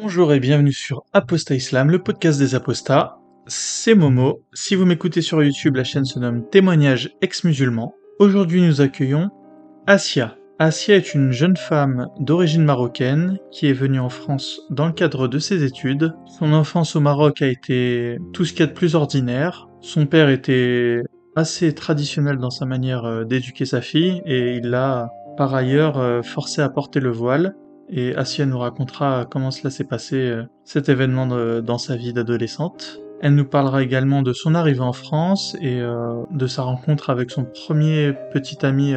Bonjour et bienvenue sur Apostat Islam, le podcast des apostats. C'est Momo. Si vous m'écoutez sur YouTube, la chaîne se nomme Témoignages ex-musulmans. Aujourd'hui, nous accueillons Asia. Asia est une jeune femme d'origine marocaine qui est venue en France dans le cadre de ses études. Son enfance au Maroc a été tout ce qu'il y a de plus ordinaire. Son père était assez traditionnel dans sa manière euh, d'éduquer sa fille et il l'a par ailleurs euh, forcé à porter le voile. Et Asia nous racontera comment cela s'est passé, euh, cet événement dans sa vie d'adolescente. Elle nous parlera également de son arrivée en France et de sa rencontre avec son premier petit ami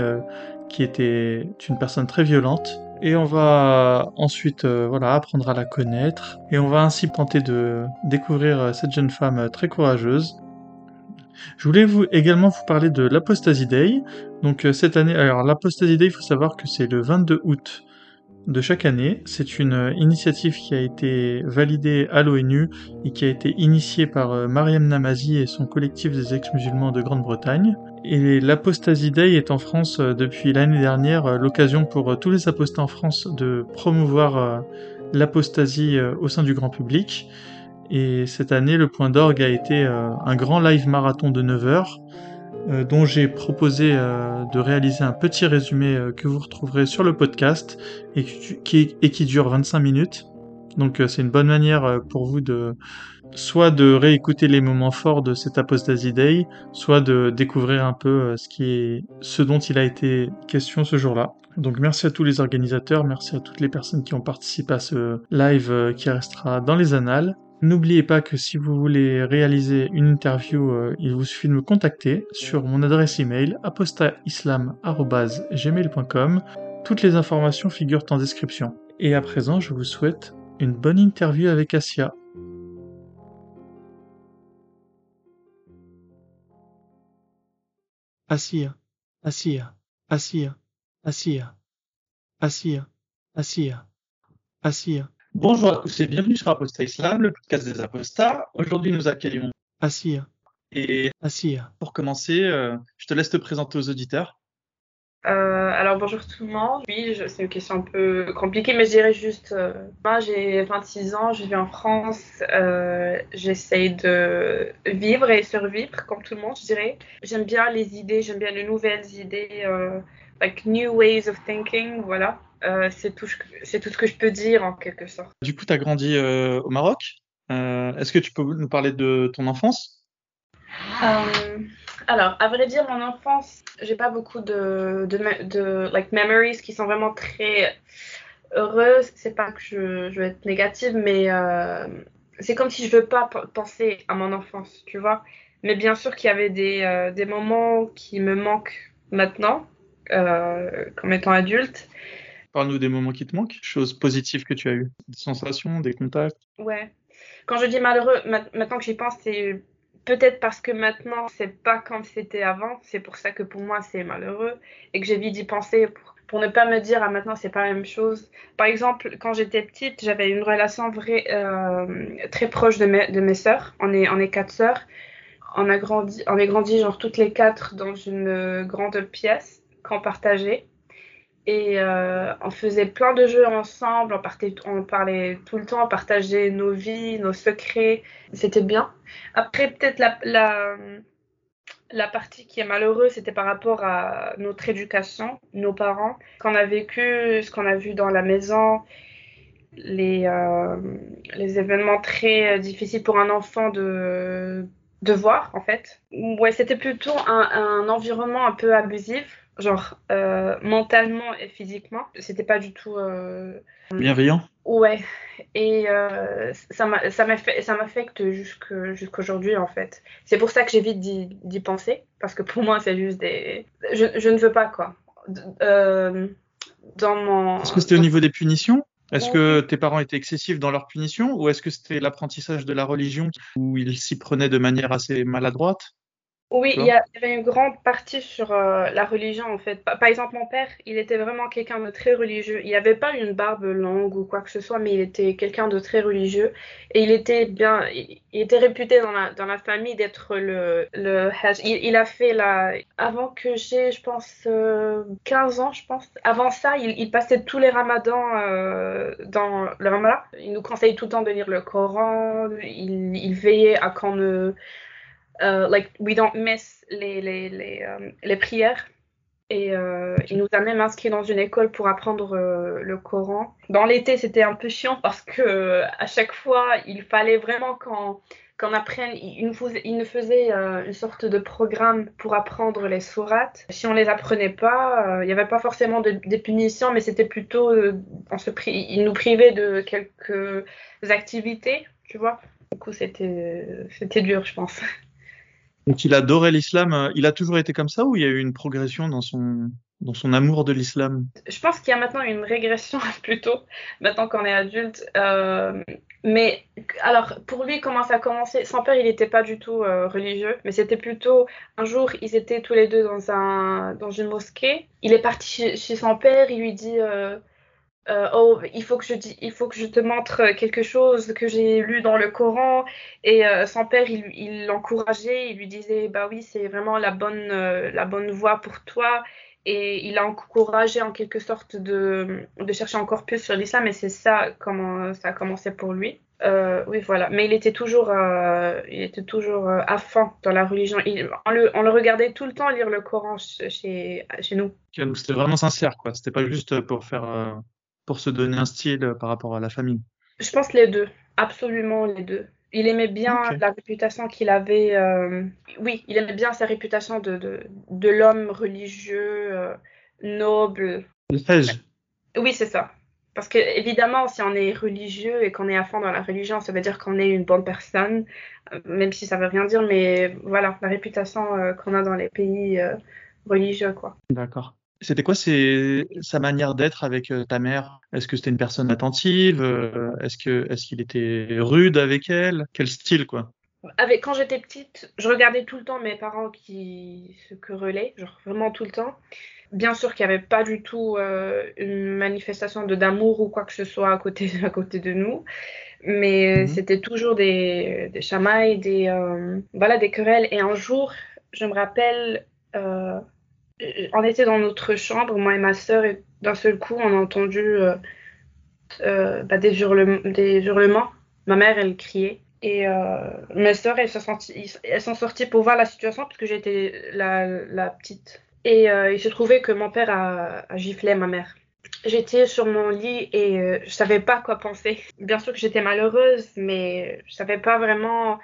qui était une personne très violente. Et on va ensuite voilà apprendre à la connaître et on va ainsi tenter de découvrir cette jeune femme très courageuse je voulais également vous parler de l'Apostasy Day. Donc euh, cette année, alors l'Apostasy Day, il faut savoir que c'est le 22 août de chaque année. C'est une euh, initiative qui a été validée à l'ONU et qui a été initiée par euh, Mariam Namazi et son collectif des ex-musulmans de Grande-Bretagne. Et l'Apostasy Day est en France depuis l'année dernière l'occasion pour tous les apostats en France de promouvoir l'apostasie au sein du grand public. Et cette année, le point d'orgue a été euh, un grand live marathon de 9 heures, euh, dont j'ai proposé euh, de réaliser un petit résumé que vous retrouverez sur le podcast et qui, et qui dure 25 minutes. Donc c'est une bonne manière pour vous de soit de réécouter les moments forts de cet Apostasy Day, soit de découvrir un peu ce qui est ce dont il a été question ce jour-là. Donc merci à tous les organisateurs, merci à toutes les personnes qui ont participé à ce live qui restera dans les annales. N'oubliez pas que si vous voulez réaliser une interview, euh, il vous suffit de me contacter sur mon adresse email apostaislam.gmail.com. Toutes les informations figurent en description. Et à présent, je vous souhaite une bonne interview avec Asia. Asia, Asia, Asia, Asia, Asia, Asia, Asia. Bonjour à tous et bienvenue sur Apostat Islam, le podcast des apostats. Aujourd'hui, nous accueillons Assia. Et Assia. Pour commencer, euh, je te laisse te présenter aux auditeurs. Euh, alors bonjour tout le monde. Oui, c'est une question un peu compliquée, mais je dirais juste, euh, moi j'ai 26 ans, je vis en France, j'essaye de vivre et survivre comme tout le monde, je dirais. J'aime bien les idées, j'aime bien les nouvelles idées, like new ways of thinking, voilà. Euh, c'est tout, tout, ce que je peux dire en quelque sorte. Du coup, tu as grandi euh, au Maroc. Euh, est-ce que tu peux nous parler de ton enfance? Alors, à vrai dire, mon enfance, j'ai pas beaucoup de, de, de, like, memories qui sont vraiment très heureuses. C'est pas que je, je, veux être négative, mais c'est comme si je veux pas penser à mon enfance, tu vois. Mais bien sûr qu'il y avait des, des moments qui me manquent maintenant, comme étant adulte. Parle-nous des moments qui te manquent, choses positives que tu as eues, des sensations, des contacts. Ouais. Quand je dis malheureux, maintenant que j'y pense, c'est peut-être parce que maintenant c'est pas comme c'était avant. C'est pour ça que pour moi c'est malheureux et que j'ai envie d'y penser pour, ne pas me dire ah maintenant c'est pas la même chose. Par exemple, quand j'étais petite, j'avais une relation vraie, euh, très proche de mes, de mes sœurs. On est, on est quatre sœurs. On a grandi, on est grandi genre toutes les quatre dans une grande pièce qu'on partageait et euh, on faisait plein de jeux ensemble, on, partait, on parlait tout le temps, on partageait nos vies, nos secrets, c'était bien. Après, peut-être la, partie qui est malheureuse, c'était par rapport à notre éducation, nos parents, ce qu'on a vécu, ce qu'on a vu dans la maison, les, euh, événements très difficiles pour un enfant de, voir, en fait. Ouais, c'était plutôt un environnement un peu abusif genre euh, mentalement et physiquement. C'était pas du tout euh, bienveillant? Ouais, et euh, ça m'affecte jusqu'aujourd'hui en fait. C'est pour ça que j'évite d'y penser parce que pour moi c'est juste des. Je, je, ne veux pas quoi. dans mon. Est-ce que c'était au niveau des punitions? Est-ce que tes parents étaient excessifs dans leurs punitions? Ou est-ce que c'était l'apprentissage de la religion où ils s'y prenaient de manière assez maladroite? Oui, il y, a- il y avait une grande partie sur euh, la religion en fait. Par par exemple, mon père, il était vraiment quelqu'un de très religieux. Il n'avait pas une barbe longue ou quoi que ce soit, mais il était quelqu'un de très religieux. Et il était bien, il, il était réputé dans la, dans la famille d'être le, le hajj. Il, il a fait la, avant que j'ai, je pense, euh, 15 ans, je pense. Avant ça, il, il passait tous les ramadans euh, dans le ramadan. Il nous conseillait tout le temps de lire le Coran. Il, il veillait à qu'on ne euh, like we don't miss les, les, les, euh, les prières. Et euh, il nous a même inscrits dans une école pour apprendre le Coran. Dans l'été, c'était un peu chiant parce que à chaque fois, il fallait vraiment qu'on qu'on apprenne. Il nous faisait, une sorte de programme pour apprendre les sourates. Si on les apprenait pas, il n'y avait pas forcément de, des punitions, mais c'était plutôt, on se il nous privait de quelques activités, tu vois. Du coup, c'était dur, je pense. Donc il adorait l'islam. Il a toujours été comme ça ou il y a eu une progression dans son dans son amour de l'islam? Je pense qu'il y a maintenant une régression plutôt, maintenant qu'on est adulte. Euh, mais alors, pour lui, comment ça a commencé? Son père, il n'était pas du tout euh, religieux, mais c'était plutôt un jour, ils étaient tous les deux dans un, dans une mosquée. Il est parti chez, chez son père, il lui dit euh, euh, Oh, il faut que je te montre quelque chose que j'ai lu dans le Coran. Et euh, son père, il l'encourageait, il lui disait Bah oui, c'est vraiment la bonne, euh, voie pour toi et il l'a encouragé en quelque sorte de, chercher encore plus sur l'islam et c'est ça comment ça a commencé pour lui. Oui, voilà. Mais il était toujours, il était toujours à fond dans la religion. On, le, regardait tout le temps lire le Coran ch- chez, chez nous. C'était vraiment sincère, quoi. C'était pas juste pour faire pour se donner un style euh, par rapport à la famille? Je pense les deux, absolument les deux. Il aimait bien la réputation qu'il avait. euh, Oui, il aimait bien sa réputation de, de, de l'homme religieux, euh, noble, Le Hajj. Oui, c'est ça. Parce que évidemment, si on est religieux et qu'on est à fond dans la religion, ça veut dire qu'on est une bonne personne, euh, même si ça veut rien dire, mais voilà, la réputation euh, qu'on a dans les pays religieux, quoi. D'accord. C'était quoi sa manière d'être avec euh, ta mère? Est-ce que c'était une personne attentive? Euh, est-ce que est-ce qu'il était rude avec elle? Quel style, quoi? Avec, quand j'étais petite, je regardais tout le temps mes parents qui se querellaient, genre vraiment tout le temps. Bien sûr qu'il n'y avait pas du tout euh, une manifestation de d'amour ou quoi que ce soit à côté, à côté de nous, mais Mhm. c'était toujours des, des chamailles, des, euh, voilà, des querelles. Et un jour, je me rappelle, euh, on était dans notre chambre, moi et ma sœur, et d'un seul coup, on a entendu euh, euh, bah, des hurlements. Ma mère, elle criait. Et euh, mes sœurs, elles, se sont sorties- elles sont sorties pour voir la situation parce que j'étais la, petite. Et euh, il se trouvait que mon père a, a giflé ma mère. J'étais sur mon lit et je savais pas quoi penser. Bien sûr que j'étais malheureuse, mais je savais pas vraiment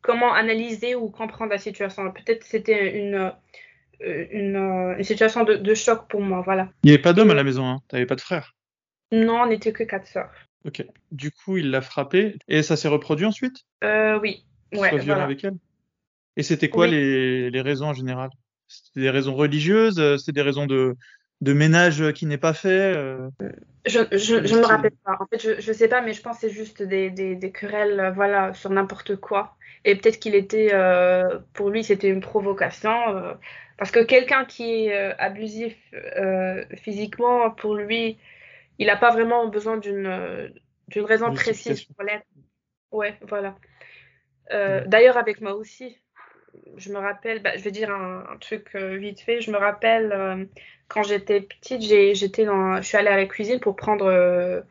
comment analyser ou comprendre la situation. Peut-être c'était une, une, euh, une situation de, de choc pour moi, voilà. Il n'y avait pas d'homme à la maison, hein. T'avais pas de frère. Non, on n'était que quatre sœurs. Ok. Du coup, il l'a frappé et ça s'est reproduit ensuite? Euh, oui, Qu'il ouais, soit violent voilà. avec elle? Et c'était quoi Oui. les, les raisons en général? C'était des raisons religieuses? euh, C'était des raisons de, de ménage euh, qui n'est pas fait? euh, Je, je me rappelle pas. En fait, je, je sais pas, mais je pense que c'est juste des, des, des querelles, euh, voilà, sur n'importe quoi. Et peut-être qu'il était, euh, pour lui, c'était une provocation. euh, parce que quelqu'un qui est euh, abusif euh, physiquement, pour lui, il n'a pas vraiment besoin d'une euh, d'une raison précise pour l'être. Ouais, voilà. Euh, Ouais. d'ailleurs, avec moi aussi, je me rappelle, bah, je vais dire un, un truc euh, vite fait. Je me rappelle quand j'étais petite, j'ai, j'étais dans, je suis allée à la cuisine pour prendre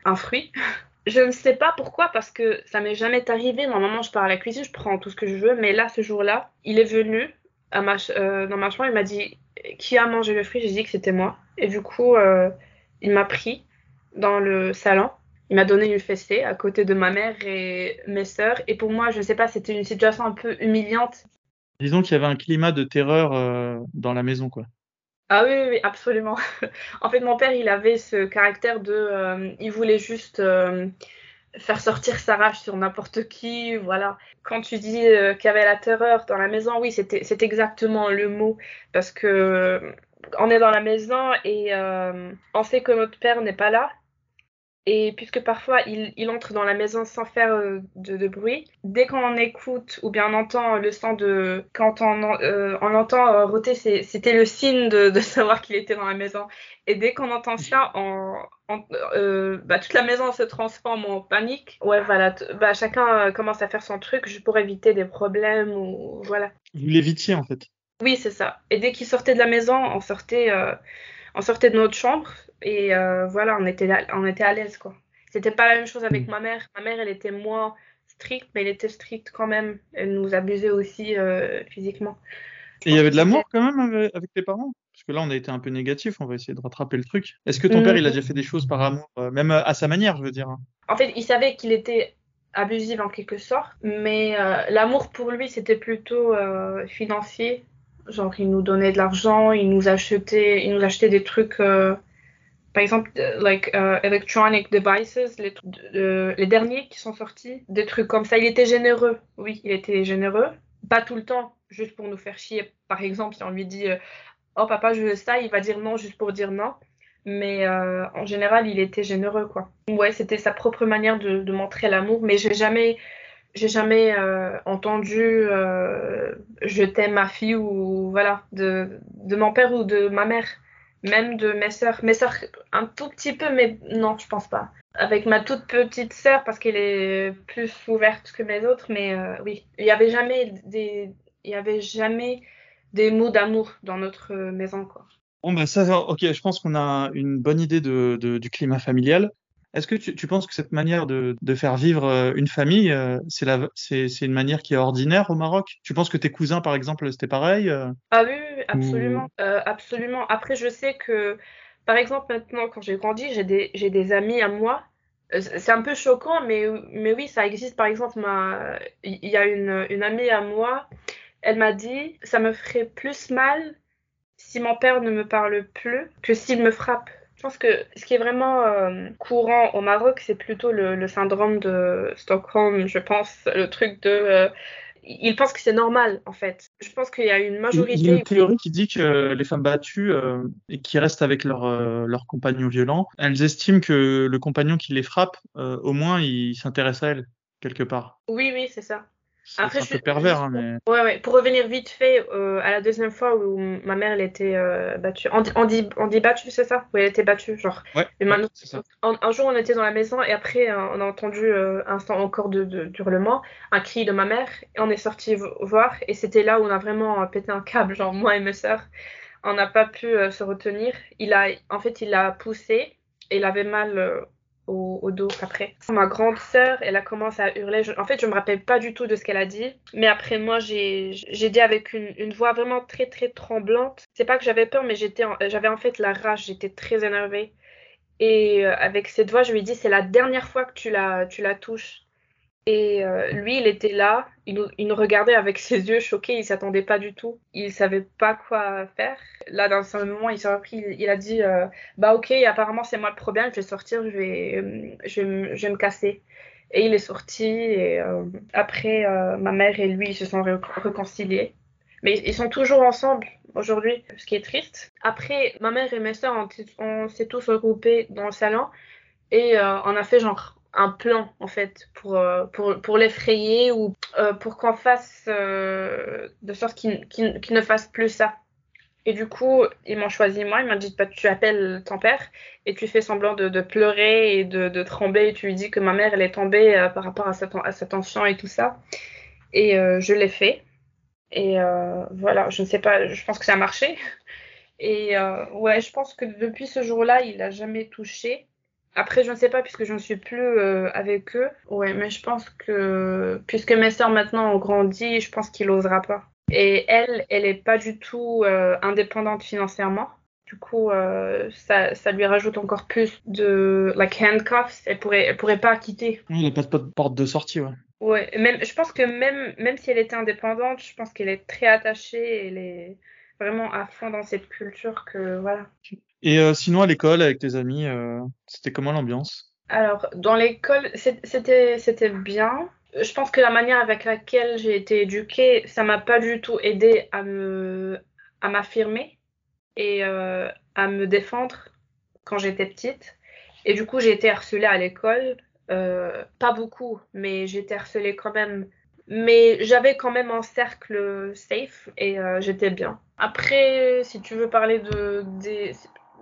un fruit. Je ne sais pas pourquoi, parce que ça m'est jamais arrivé. Normalement, je pars à la cuisine, je prends tout ce que je veux, mais là, ce jour-là, il est venu à ma, ch- euh, dans ma chambre, il m'a dit qui a mangé le fruit? J'ai dit que c'était moi, et du coup, euh, il m'a pris dans le salon. Il m'a donné une fessée à côté de ma mère et mes sœurs. Et pour moi, je ne sais pas, c'était une situation un peu humiliante. Disons qu'il y avait un climat de terreur euh, dans la maison, quoi. Ah oui, oui, oui, absolument. En fait, mon père, il avait ce caractère de... il voulait juste faire sortir sa rage sur n'importe qui, voilà. Quand tu dis euh, qu'il y avait la terreur dans la maison, oui, c'est exactement le mot. Parce que euh, on est dans la maison et euh, on sait que notre père n'est pas là. Et puisque parfois il, il, entre dans la maison sans faire euh, de, de, bruit, dès qu'on écoute ou bien on entend le son de. Quand on, euh, on entend euh, roter, c'était le signe de, de savoir qu'il était dans la maison. Et dès qu'on entend ça, on, on, euh, bah, toute la maison se transforme en panique. Ouais, voilà. Bah, chacun commence à faire son truc pour éviter des problèmes ou voilà. Vous l'évitiez en fait. Oui, c'est ça. Et dès qu'il sortait de la maison, on sortait, on sortait de notre chambre et euh, voilà, on était, on était à l'aise, quoi. C'était pas la même chose avec mm. ma mère. Ma mère, elle était moins stricte, mais elle était stricte quand même. Elle nous abusait aussi euh, physiquement. Et il y avait de l'amour quand même avec, avec, tes parents? Parce que là, on a été un peu négatif, on va essayer de rattraper le truc. Est-ce que ton père, il a mm. déjà fait des choses par amour, euh, même à sa manière, je veux dire hein? En fait, il savait qu'il était abusif en quelque sorte, mais euh, l'amour pour lui, c'était plutôt financier. Genre, il nous donnait de l'argent, il nous achetait, il nous achetait des trucs par exemple, euh, like uh, electronic devices, les, euh, les, derniers qui sont sortis, des trucs comme ça. Il était généreux, oui, il était généreux. Pas tout le temps, juste pour nous faire chier. Par exemple, si on lui dit euh, Oh papa, je veux ça, il va dire non juste pour dire non. Mais en général, il était généreux, quoi. Ouais, c'était sa propre manière de montrer l'amour, mais j'ai jamais j'ai jamais entendu je t'aime ma fille ou voilà de, de mon père ou de ma mère même de mes sœurs. Mes sœurs, un tout petit peu, mais non, je pense pas. Avec ma toute petite sœur, parce qu'elle est plus ouverte que mes autres, mais euh, oui, il n'y avait jamais des, il y avait jamais des mots d'amour dans notre maison, quoi. Bon, bah ça, ok, je pense qu'on a une bonne idée de, du climat familial. Est-ce que tu, tu, penses que cette manière de, de faire vivre euh, une famille, euh, c'est une manière qui est ordinaire au Maroc? Tu penses que tes cousins, par exemple, c'était pareil euh? Ah oui, absolument, euh, absolument. Après, je sais que, par exemple, maintenant, quand j'ai grandi, j'ai des, des amis à moi. C'est un peu choquant, mais, mais oui, ça existe. Par exemple, ma... il y a une, une amie à moi, elle m'a dit, ça me ferait plus mal si mon père ne me parle plus que s'il me frappe. Je pense que ce qui est vraiment euh, courant au Maroc, c'est plutôt le, le, syndrome de Stockholm, je pense, le truc de... Euh, ils pensent que c'est normal, en fait. Je pense qu'il y a une majorité... Il y a une théorie qui dit que les femmes battues euh, et qui restent avec leur, leur compagnon violent, elles estiment que le compagnon qui les frappe, au moins, il s'intéresse à elles, quelque part. Oui, oui, c'est ça. Après, un je, peu pervers, hein, mais. Ouais, ouais. Pour revenir vite fait euh, à la deuxième fois où ma mère elle était euh, battue. On dit, on dit, battue, c'est ça? Oui, elle était battue, genre. Ouais. maintenant, c'est ça. Un, un, jour, on était dans la maison et après, euh, on a entendu euh, un instant encore de, de, hurlement, un cri de ma mère. Et on est sorti voir et c'était là où on a vraiment pété un câble, genre moi et mes sœurs. On n'a pas pu euh, se retenir. Il a, en fait, il a poussé et il avait mal au, dos après. Ma grande sœur, elle a commencé à hurler. Je, en fait, je me rappelle pas du tout de ce qu'elle a dit, mais après moi, j'ai dit avec une, voix vraiment très très tremblante. C'est pas que j'avais peur, mais j'avais en fait la rage. J'étais très énervée. Et euh, avec cette voix, je lui ai dit, c'est la dernière fois que tu la, tu la touches. Et euh, lui, il était là, il nous, regardait avec ses yeux choqués, il s'attendait pas du tout, il savait pas quoi faire. Là, dans un moment, il s'est repris, il, il, a dit euh, Bah, ok, apparemment, c'est moi le problème, je vais sortir, je vais, euh, je vais, je vais me casser. Et il est sorti, et euh, après, euh, ma mère et lui ils se sont réconciliés. Mais ils sont toujours ensemble aujourd'hui, ce qui est triste. Après, ma mère et mes soeurs, on, on s'est tous regroupés dans le salon et euh, on a fait genre un plan en fait pour, euh, pour, pour l'effrayer ou euh, pour qu'on fasse euh, de sorte qu'il qu qu ne fasse plus ça. Et du coup, ils m'ont choisi moi, ils m'ont dit bah, tu appelles ton père et tu fais semblant de, pleurer et de, trembler et tu lui dis que ma mère elle est tombée par rapport à sa, à sa tension et tout ça. Et je l'ai fait. Et voilà, je ne sais pas, je pense que ça a marché. Et ouais, je pense que depuis ce jour-là, il a jamais touché. Après, je ne sais pas puisque je ne suis plus euh, avec eux. Ouais, mais je pense que puisque mes sœurs maintenant ont grandi, je pense qu'il n'osera pas. Et elle, elle est pas du tout euh, indépendante financièrement. Du coup, euh, ça, ça lui rajoute encore plus de like handcuffs. Elle pourrait, elle pourrait pas quitter. Il n'y a pas de porte de sortie, ouais. Ouais, même, je pense que même, même si elle était indépendante, je pense qu'elle est très attachée. Elle est vraiment à fond dans cette culture que voilà. Et euh, sinon, à l'école, avec tes amis, euh, c'était comment l'ambiance? Alors, dans l'école, c'était bien. Je pense que la manière avec laquelle j'ai été éduquée, ça m'a pas du tout aidé à me à m'affirmer et euh, à me défendre quand j'étais petite. Et du coup, j'ai été harcelée à l'école. Pas beaucoup, mais j'ai été harcelée quand même. Mais j'avais quand même un cercle safe et j'étais bien. Après, si tu veux parler de, des,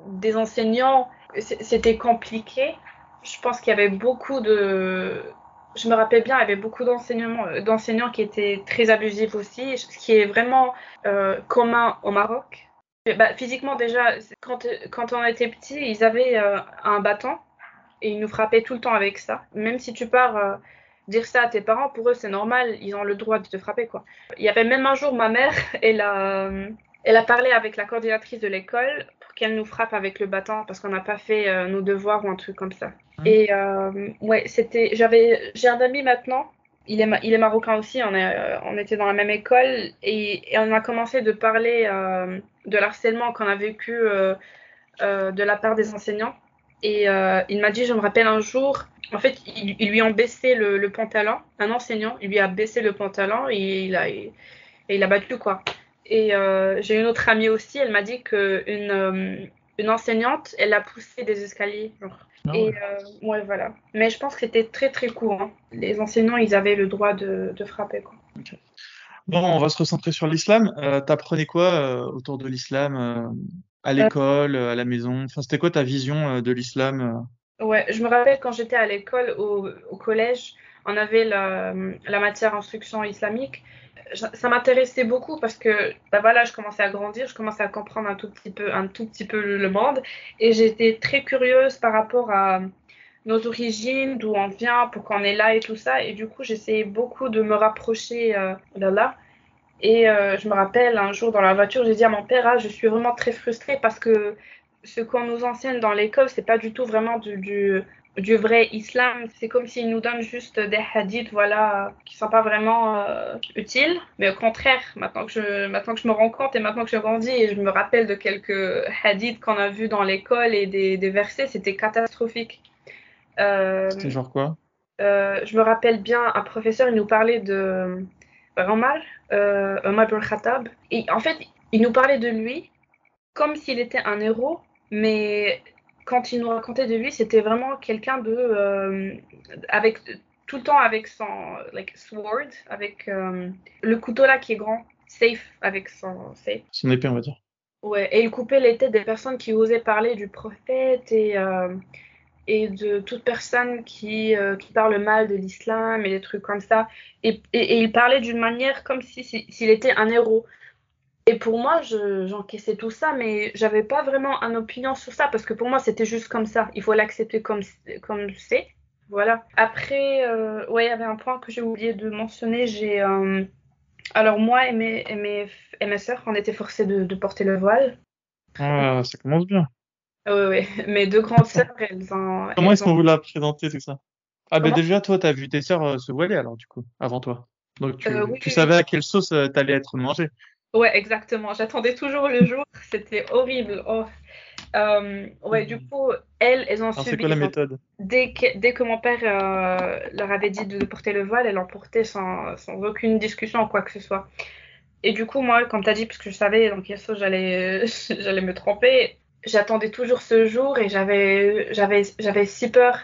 des enseignants, c'était compliqué. Je pense qu'il y avait beaucoup de... Je me rappelle bien, il y avait beaucoup d'enseignants qui étaient très abusifs aussi, ce qui est vraiment euh, commun au Maroc. Bah, physiquement déjà, quand, quand on était petit, ils avaient euh, un bâton et ils nous frappaient tout le temps avec ça. Même si tu pars euh, dire ça à tes parents, pour eux c'est normal, ils ont le droit de te frapper quoi. Il y avait même un jour ma mère, elle a, elle a parlé avec la coordinatrice de l'école pour qu'elle nous frappe avec le bâton parce qu'on n'a pas fait euh, nos devoirs ou un truc comme ça. Mmh. Et euh, ouais, c'était, j'avais, j'ai un ami maintenant. Il est, il est marocain aussi. On, est, euh, on était dans la même école et, et on a commencé de parler de l'harcèlement qu'on a vécu de la part des enseignants. Et il m'a dit, je me rappelle un jour, en fait, ils, lui ont baissé le, le, pantalon. Un enseignant, il lui a baissé le pantalon et il a, et il a battu quoi. Et euh, j'ai une autre amie aussi, elle m'a dit qu'une euh, une enseignante, elle a poussé des escaliers. Genre. Ah. Et euh, ouais, voilà. Mais je pense que c'était très très courant. Les enseignants, ils avaient le droit de, de frapper. Quoi. Okay. Bon, on va se recentrer sur l'islam. Euh, T'apprenais quoi autour de l'islam à l'école, à la maison? Enfin, c'était quoi ta vision de l'islam Ouais, je me rappelle quand j'étais à l'école, au, au, collège, on avait la, la matière instruction islamique ça m'intéressait beaucoup parce que bah voilà, je commençais à grandir, je commençais à comprendre un tout petit peu, un tout petit peu le monde et j'étais très curieuse par rapport à nos origines, d'où on vient, pourquoi on est là et tout ça. Et du coup, j'essayais beaucoup de me rapprocher euh, d'Allah. Et euh, je me rappelle un jour dans la voiture, j'ai dit à mon père, ah, je suis vraiment très frustrée parce que ce qu'on nous enseigne dans l'école, c'est pas du tout vraiment du, du, du vrai islam. C'est comme s'ils nous donnent juste des hadiths, voilà, qui sont pas vraiment euh, utiles. Mais au contraire, maintenant que je, maintenant que je me rends compte et maintenant que je grandis et je me rappelle de quelques hadiths qu'on a vus dans l'école et des, des versets, c'était catastrophique. Euh, c'était genre quoi? euh, Je me rappelle bien, un professeur, il nous parlait de Omar, euh, Omar ibn Khattab. Et en fait, il nous parlait de lui comme s'il était un héros, mais quand il nous racontait de lui, c'était vraiment quelqu'un de euh, avec tout le temps avec son like sword, avec euh, le couteau là qui est grand, safe avec son safe. Son épée, on va dire. Ouais, et il coupait les têtes des personnes qui osaient parler du prophète et euh, et de toute personne qui qui parle mal de l'islam et des trucs comme ça. Et, et, et il parlait d'une manière comme si s'il était un héros. Et pour moi, j'encaissais tout ça, mais j'avais pas vraiment une opinion sur ça parce que pour moi, c'était juste comme ça. Il faut l'accepter comme comme c'est. Voilà. Après, euh, ouais, il y avait un point que j'ai oublié de mentionner. J'ai euh... alors moi et mes et mes et mes sœurs, on était forcés de, de porter le voile. Ah, ça commence bien. Oui, oui. Mes deux grandes sœurs, elles ont. Comment est-ce qu'on vous l'a présenté tout ça? Ah ben déjà, toi, t'as vu tes sœurs euh, se voiler alors du coup, avant toi. Donc tu, Euh, oui, tu oui, savais à quelle sauce euh, t'allais être mangé. Ouais, exactement. J'attendais toujours le jour. C'était horrible. Oh. Euh, ouais, du coup, elles, elles ont Alors subi. quoi la méthode? Dès que, dès que mon père euh, leur avait dit de porter le voile, elles l'ont porté sans, sans aucune discussion ou quoi que ce soit. Et du coup, moi, comme tu as dit, parce que je savais dans quelle sauce j'allais me tromper, j'attendais toujours ce jour et j'avais si peur.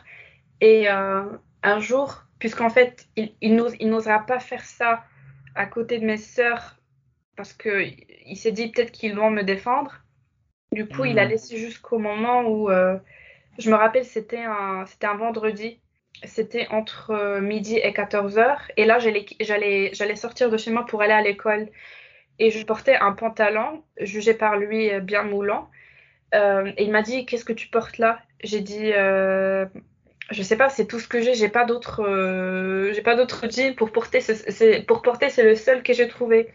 Et euh, un jour, puisqu'en fait, il, il n'osera pas faire ça à côté de mes sœurs parce que il s'est dit peut-être qu'ils vont me défendre. Du coup, il a Hmm. laissé jusqu'au moment où euh, je me rappelle, c'était un, c'était un vendredi. C'était entre euh, midi et 14 heures. Et là, j'allais, j'allais, j'allais sortir de chez moi pour aller à l'école. Et je portais un pantalon, jugé par lui euh, bien moulant. Euh, et il m'a dit, qu'est-ce que tu portes là? J'ai dit, euh, je sais pas, c'est tout ce que j'ai. J'ai pas d'autre, euh, j'ai pas d'autre jean pour porter. C'est, pour porter, c'est le seul que j'ai trouvé.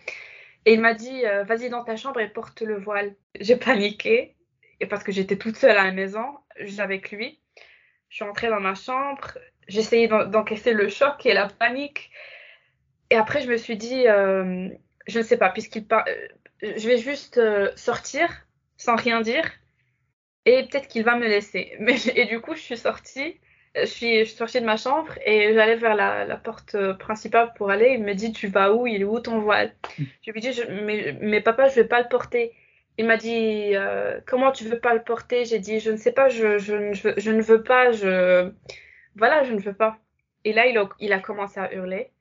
Et il m'a dit, euh, vas-y dans ta chambre et porte le voile. J'ai paniqué, et parce que j'étais toute seule à la maison, juste avec lui. Je suis entrée dans ma chambre, j'essayais d'en- d'encaisser le choc et la panique. Et après, je me suis dit, euh, je ne sais pas, puisqu'il par... euh, je vais juste sortir sans rien dire, et peut-être qu'il va me laisser. Mais, et du coup, je suis sortie. Je suis, je suis sortie de ma chambre et j'allais vers la, la porte euh, principale pour aller. Il me dit, tu vas où? Il est où ton voile? Je lui dis, je, mais, mais papa, je vais pas le porter. il m'a dit euh, comment tu veux pas le porter? J'ai dit je ne sais pas, je, je, je, je, ne veux pas, je voilà, je ne veux pas. Et là il a, il a commencé à hurler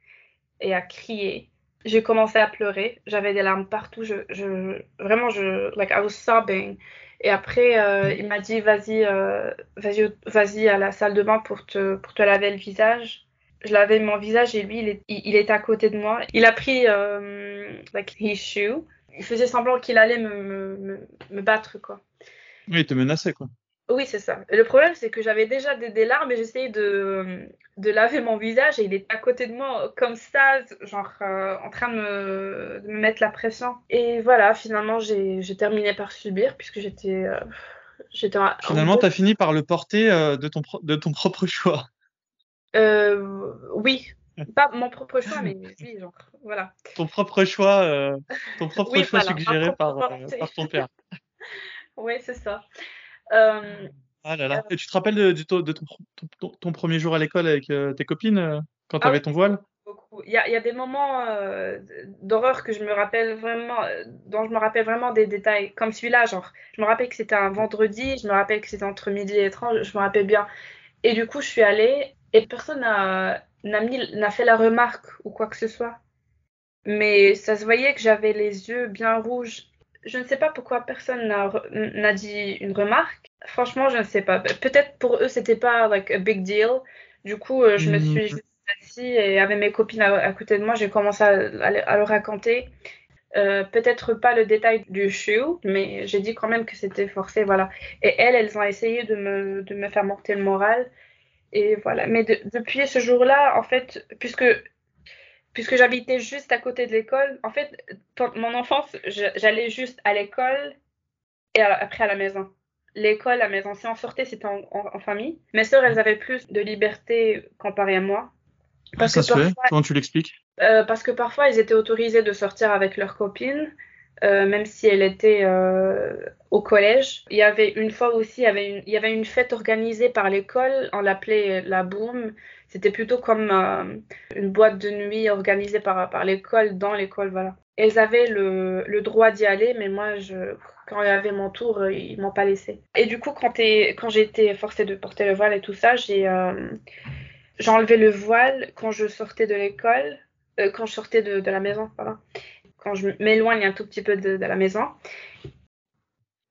et à crier. J'ai commencé à pleurer, j'avais des larmes partout, je, je vraiment je like I was sobbing. Et après euh, il m'a dit vas-y euh, vas-y vas-y à la salle de bain pour te pour te laver le visage. Je lavais mon visage et lui il, est, il, était à côté de moi. Il a pris euh, like his shoe il faisait semblant qu'il allait me, me, me, battre, quoi. Oui, il te menaçait, quoi. Oui, c'est ça. Le problème, c'est que j'avais déjà des, des, larmes et j'essayais de, de laver mon visage et il était à côté de moi comme ça, genre euh, en train de me, de me, mettre la pression. Et voilà, finalement, j'ai terminé par subir puisque j'étais. Euh, j'étais finalement, tu as fini par le porter euh, de, ton de ton propre choix. Euh, oui, pas mon propre choix, mais oui, genre, voilà. Ton propre choix, ton propre choix suggéré par, par, ton père. oui, c'est ça. Euh, ah là là. Et tu te rappelles de, de, ton, de ton, ton, premier jour à l'école avec tes copines quand tu avais ah ton voile? Il y, a, il y a des moments d'horreur que je me rappelle vraiment, dont je me rappelle vraiment des détails, comme celui-là, genre, je me rappelle que c'était un vendredi, je me rappelle que c'était entre midi et 30, je me rappelle bien. Et du coup, je suis allée et personne n'a fait la remarque ou quoi que ce soit. Mais ça se voyait que j'avais les yeux bien rouges. Je ne sais pas pourquoi personne n'a dit une remarque. Franchement, je ne sais pas. Peut-être pour eux, c'était pas like a big deal. Du coup, euh, je me mhm. suis juste assise et avec mes copines à, côté de moi, j'ai commencé à, à, leur raconter. Euh, peut-être pas le détail du shoe, mais j'ai dit quand même que c'était forcé, voilà. Et elles, elles ont essayé de me, de me faire monter le moral. Et voilà. Mais depuis ce jour-là, en fait, puisque puisque j'habitais juste à côté de l'école, en fait, mon enfance, j'allais juste à l'école et après à la maison. L'école, la maison. Si on sortait, c'était en, famille. Mes sœurs, elles avaient plus de liberté comparé à moi. Parce ça que se parfois, fait Comment tu l'expliques? Euh, Parce que parfois, elles étaient autorisées de sortir avec leurs copines. Euh, même si elle était euh, au collège. Il y avait une fois aussi, il y avait une, il y avait une fête organisée par l'école, on l'appelait la Boom. C'était plutôt comme euh, une boîte de nuit organisée par, par l'école, dans l'école, voilà. Elles avaient le, le droit d'y aller, mais moi, je, quand il y avait mon tour, ils m'ont pas laissé. Et du coup, quand, quand j'ai été forcée de porter le voile et tout ça, j'ai j'ai enlevé le voile quand je sortais de l'école, quand je sortais de, de la maison, voilà quand je m'éloigne un tout petit peu de, la maison.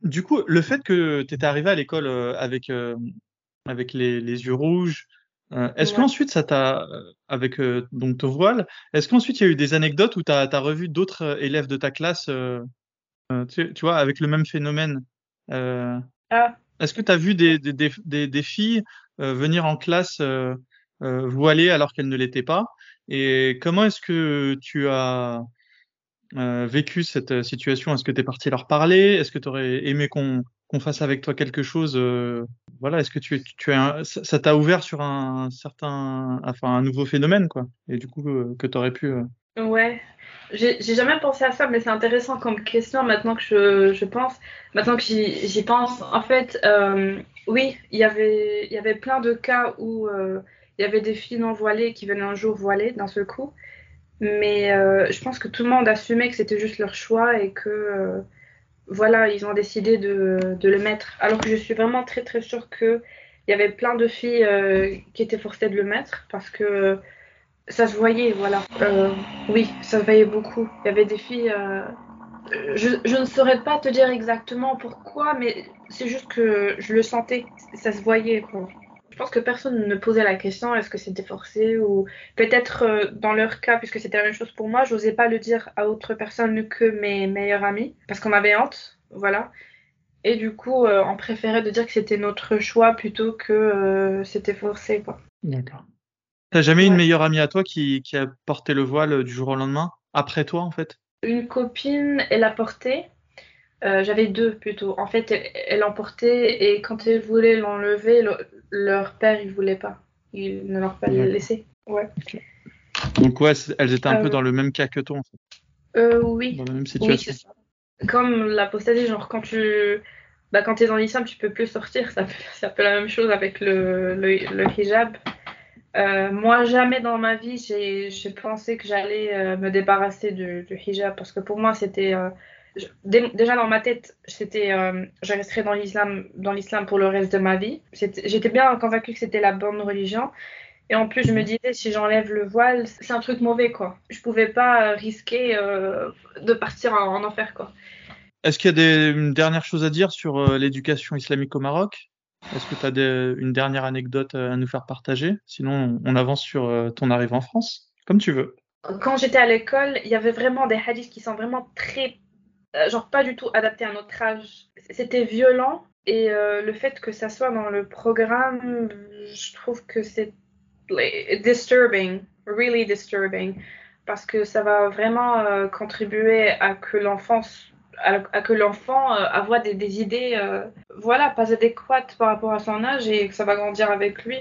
Du coup, le fait que tu étais arrivé à l'école euh, avec, euh, avec les, les, yeux rouges, euh, est-ce qu'ensuite ça t'a, avec donc ton voile, est-ce qu'ensuite il y a eu des anecdotes où tu as, revu d'autres élèves de ta classe, tu, tu, vois, avec le même phénomène ah. Est-ce que tu as vu des, des, des, des filles venir en classe voilées alors qu'elles ne l'étaient pas? Et comment est-ce que tu as euh, vécu cette euh, situation? Est-ce que tu es parti leur parler? Est-ce que tu aurais aimé qu'on qu'on fasse avec toi quelque chose euh, Voilà, est-ce que tu, tu as ça t'a ouvert sur un certain, enfin un nouveau phénomène quoi Et du coup que tu aurais pu. Ouais, j'ai jamais pensé à ça, mais c'est intéressant comme question maintenant que je, je pense, maintenant que j'y pense. En fait, oui, il y avait y avait plein de cas où il y avait des filles non voilées qui venaient un jour voilées d'un seul coup. Mais euh, je pense que tout le monde assumait que c'était juste leur choix et que euh, voilà, ils ont décidé de, le mettre. Alors que je suis vraiment très très sûre qu'il y avait plein de filles euh, qui étaient forcées de le mettre parce que ça se voyait, voilà. oui, ça se voyait beaucoup. Il y avait des filles. Je, je, ne saurais pas te dire exactement pourquoi, mais c'est juste que je le sentais, ça se voyait. Quoi. Je pense que personne ne posait la question est-ce que c'était forcé ou peut-être euh, dans leur cas, puisque c'était la même chose pour moi, j'osais pas le dire à autre personne que mes meilleurs amis parce qu'on avait honte, voilà. Et du coup, euh, on préférait de dire que c'était notre choix plutôt que euh, c'était forcé, quoi. D'accord. T'as jamais une meilleure amie à toi qui, qui a porté le voile du jour au lendemain? Après toi, en fait? Une copine, elle a porté. J'avais deux plutôt. En fait, elle, elle en portait et quand elle voulait l'enlever, leur père, il voulait pas. Il ne leur pas laissé. Ouais. Donc ouais, elles étaient un peu euh, dans le même cas que toi en fait. Euh, oui. Dans la même situation. Oui, ça. Comme l'apostasie, genre quand tu bah, quand es dans l'islam, tu peux plus sortir. C'est un peu la même chose avec le, le, hijab. Euh, moi, jamais dans ma vie, j'ai pensé que j'allais me débarrasser du, hijab parce que pour moi, c'était déjà dans ma tête, c'était, euh, je resterais dans l'islam, dans l'islam pour le reste de ma vie. J'étais bien convaincue que c'était la bonne religion. Et en plus, je me mhm. disais, si j'enlève le voile, c'est un truc mauvais, quoi. Je pouvais pas risquer euh, de partir en, enfer, quoi. Est-ce qu'il y a des, une dernière chose à dire sur euh, l'éducation islamique au Maroc? Est-ce que tu as une dernière anecdote à nous faire partager? Sinon, on avance sur ton arrivée en France, comme tu veux. Quand j'étais à l'école, il y avait vraiment des hadiths qui sont vraiment très euh, genre pas du tout adapté à notre âge. C'était violent et euh, le fait que ça soit dans le programme, je trouve que c'est disturbing, really disturbing, parce que ça va vraiment euh, contribuer à que l'enfant à, que l'enfant avoir des, des idées voilà pas adéquates par rapport à son âge et que ça va grandir avec lui.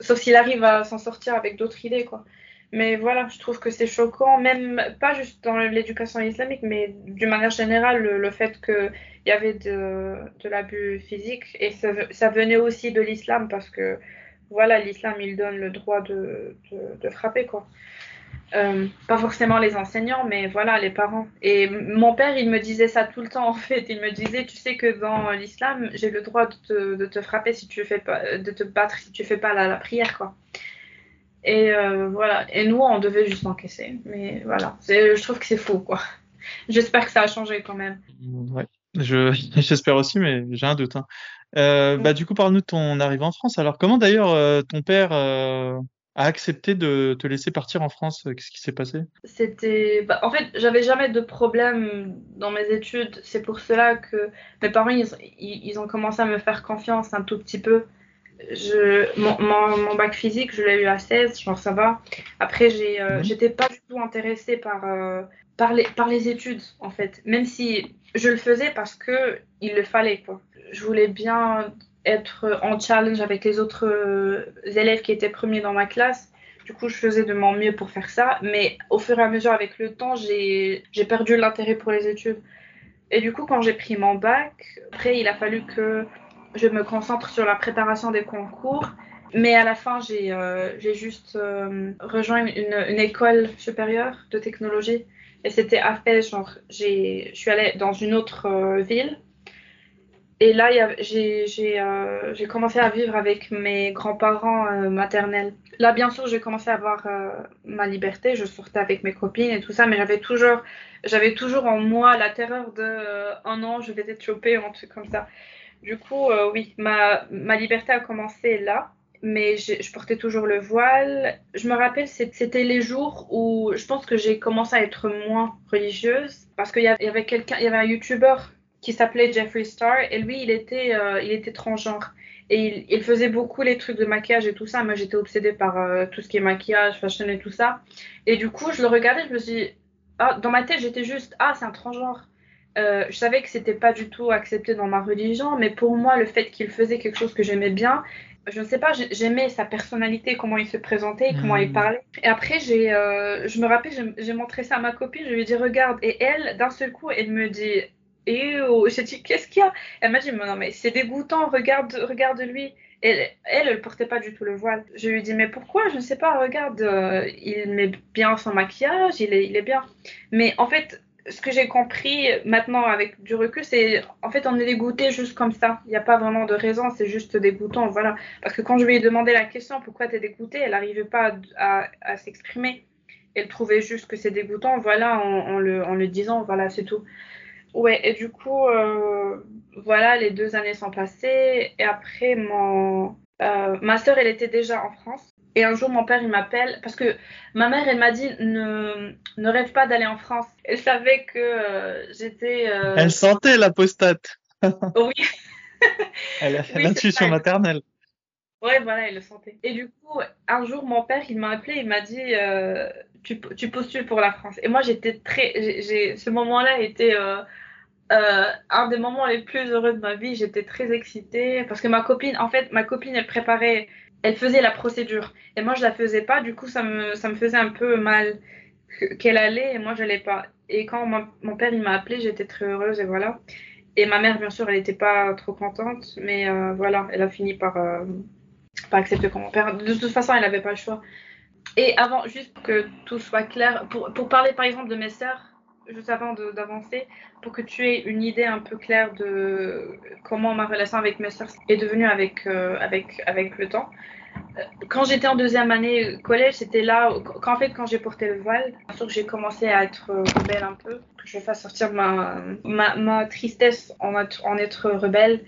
Sauf s'il arrive à s'en sortir avec d'autres idées quoi mais voilà, je trouve que c'est choquant, même pas juste dans l'éducation islamique, mais d'une manière générale, le, fait qu'il y avait de, de l'abus physique. Et ça, ça, venait aussi de l'islam, parce que voilà, l'islam, il donne le droit de, de, frapper, quoi. Euh, pas forcément les enseignants, mais voilà, les parents. Et mon père, il me disait ça tout le temps, en fait. Il me disait, tu sais que dans l'islam, j'ai le droit de te, de te, frapper si tu fais pas, de te battre si tu fais pas la, la prière, quoi. Et euh, voilà. Et nous, on devait juste encaisser. Mais voilà. Je trouve que c'est faux, quoi. J'espère que ça a changé quand même. Ouais. Je, j'espère aussi, mais j'ai un doute. Hein. Euh, bah, du coup, parle-nous de ton arrivée en France. Alors, comment d'ailleurs euh, ton père a accepté de te laisser partir en France? Qu'est-ce qui s'est passé? C'était. Bah, en fait, j'avais jamais de problème dans mes études. C'est pour cela que mes parents, ils, ils, ont commencé à me faire confiance un tout petit peu je, mon, mon, bac physique, je l'ai eu à 16, genre ça va. Après, j'ai, euh, j'étais pas du tout intéressée par, euh, par, les, par les études, en fait. Même si je le faisais parce que il le fallait, quoi. Je voulais bien être en challenge avec les autres euh, élèves qui étaient premiers dans ma classe. Du coup, je faisais de mon mieux pour faire ça. Mais au fur et à mesure, avec le temps, j'ai, j'ai perdu l'intérêt pour les études. Et du coup, quand j'ai pris mon bac, après, il a fallu que je me concentre sur la préparation des concours. Mais à la fin, j'ai euh, juste euh, rejoint une, école supérieure de technologie. Et c'était à Fès, genre, je suis allée dans une autre euh, ville. Et là, j'ai commencé à vivre avec mes grands-parents maternels. Là, bien sûr, j'ai commencé à avoir ma liberté. Je sortais avec mes copines et tout ça, mais j'avais toujours, toujours en moi la terreur de oh non, je vais être chopée ou un truc comme ça. Du coup, euh, oui, ma, ma liberté a commencé là, mais je portais toujours le voile. Je me rappelle, c'était les jours où je pense que j'ai commencé à être moins religieuse parce qu'il y avait quelqu'un, il y avait un YouTuber qui s'appelait Jeffree Star et lui, il était, euh, il était transgenre. Et il, il, faisait beaucoup les trucs de maquillage et tout ça. Moi, j'étais obsédée par euh, tout ce qui est maquillage, fashion et tout ça. Et du coup, je le regardais, je me suis dit, ah, dans ma tête, j'étais juste, ah, c'est un transgenre. Euh, je savais que c'était pas du tout accepté dans ma religion, mais pour moi, le fait qu'il faisait quelque chose que j'aimais bien, je ne sais pas, j'aimais sa personnalité, comment il se présentait, comment il hmm. parlait. Et après, j'ai, euh, je me rappelle, j'ai montré ça à ma copine, je lui ai dit regarde, et elle, d'un seul coup, elle me dit et j'ai dit qu'est-ce qu'il y a? Elle m'a dit non mais c'est dégoûtant, regarde, regarde lui. Elle, elle, elle portait pas du tout le voile. Je lui ai dit mais pourquoi? Je ne sais pas. Regarde, euh, il met bien son maquillage, il est, il est bien. Mais en fait, ce que j'ai compris maintenant avec du recul, c'est en fait on est dégoûté juste comme ça. Il n'y a pas vraiment de raison, c'est juste dégoûtant, voilà. Parce que quand je lui ai demandé la question pourquoi tu es dégoûté, elle n'arrivait pas à, s'exprimer. Elle trouvait juste que c'est dégoûtant, voilà, en, le, disant, voilà, c'est tout. Ouais, et du coup, euh, voilà, les deux années sont passées. Et après, mon, euh, ma sœur, elle était déjà en France. Et un jour, mon père, il m'appelle parce que ma mère, elle m'a dit ne, ne rêve pas d'aller en France. Elle savait que euh, j'étais. Euh, elle sentait l'apostate. oui. elle a fait l'intuition maternelle. Ouais, voilà, elle le sentait. Et du coup, un jour, mon père, il m'a appelé, il m'a dit euh, tu, tu, postules pour la France. Et moi, j'étais très. Ce moment-là était. un des moments les plus heureux de ma vie, j'étais très excitée parce que ma copine, en fait, ma copine, elle préparait elle faisait la procédure. Et moi, je la faisais pas. Du coup, ça me, ça me faisait un peu mal qu'elle allait et moi, je l'allais pas. Et quand mon père, il m'a appelé, j'étais très heureuse et voilà. Et ma mère, bien sûr, elle n'était pas trop contente. Mais euh, voilà, elle a fini par, euh, par accepter comme mon père. De toute façon, elle n'avait pas le choix. Et avant, juste pour que tout soit clair, pour, pour parler par exemple de mes sœurs, juste avant d'avancer, pour que tu aies une idée un peu claire de comment ma relation avec mes soeurs est devenue avec, euh, avec, avec le temps. Euh, quand j'étais en deuxième année collège, c'était là, quand, en fait, quand j'ai porté le voile, sûr que j'ai commencé à être rebelle un peu, que je fasse sortir ma, ma, ma tristesse en, en être rebelle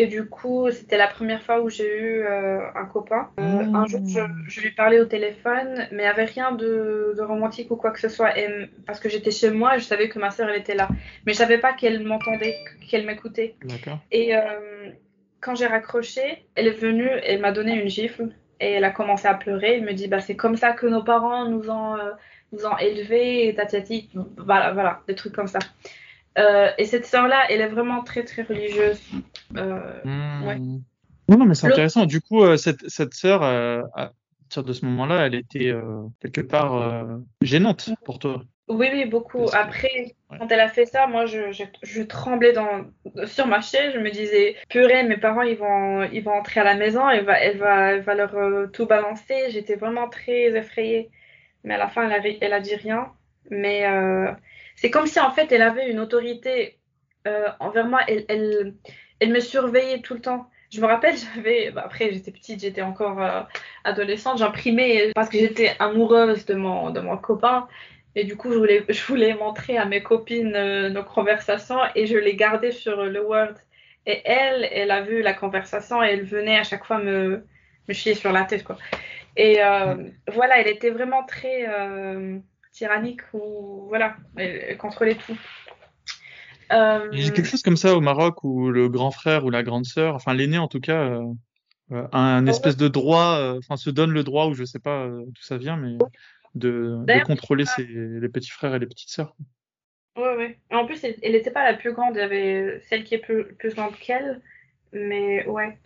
et du coup, c'était la première fois où j'ai eu euh, un copain. Euh, un jour, je, je, lui parlais au téléphone, mais il n'y avait rien de, de, romantique ou quoi que ce soit. Et, parce que j'étais chez moi, je savais que ma soeur, elle était là. Mais je savais pas qu'elle m'entendait, qu'elle m'écoutait. Et euh, quand j'ai raccroché, elle est venue, elle m'a donné une gifle. Et elle a commencé à pleurer. Elle me dit, bah, c'est comme ça que nos parents nous ont, nous ont élevés, et voilà, voilà, des trucs comme ça. Euh, et cette sœur-là, elle est vraiment très très religieuse. Euh, mmh. ouais. Non, mais c'est intéressant. Du coup, euh, cette, cette sœur, à partir de ce moment-là, elle était quelque part gênante pour toi. Oui, oui, beaucoup. Après, quand elle a fait ça, moi, je, je, je, tremblais dans, sur ma chaise. Je me disais, purée, mes parents, ils vont, ils vont entrer à la maison, elle va, elle va, elle va leur tout balancer. J'étais vraiment très effrayée. Mais à la fin, elle a, elle a dit rien. Mais c'est comme si en fait elle avait une autorité euh, envers moi. Elle, elle, elle, me surveillait tout le temps. Je me rappelle, j'avais, bah, après j'étais petite, j'étais encore euh, adolescente, j'imprimais parce que j'étais amoureuse de mon, de mon copain. Et du coup, je voulais, je voulais montrer à mes copines euh, nos conversations et je les gardais sur le Word. Et elle, elle a vu la conversation et elle venait à chaque fois me, me chier sur la tête, quoi. Et voilà, elle était vraiment très tyrannique ou voilà, elle, contrôlait tout. Euh... Il y a quelque chose comme ça au Maroc où le grand frère ou la grande sœur, enfin l'aîné en tout cas, euh, euh a un espèce de droit, euh, enfin se donne le droit ou je sais pas d'où ça vient, mais de, de contrôler ses, les petits frères et les petites sœurs. Ouais, ouais. En plus, elle n'était pas la plus grande, il y avait celle qui est plus, plus grande qu'elle, mais ouais.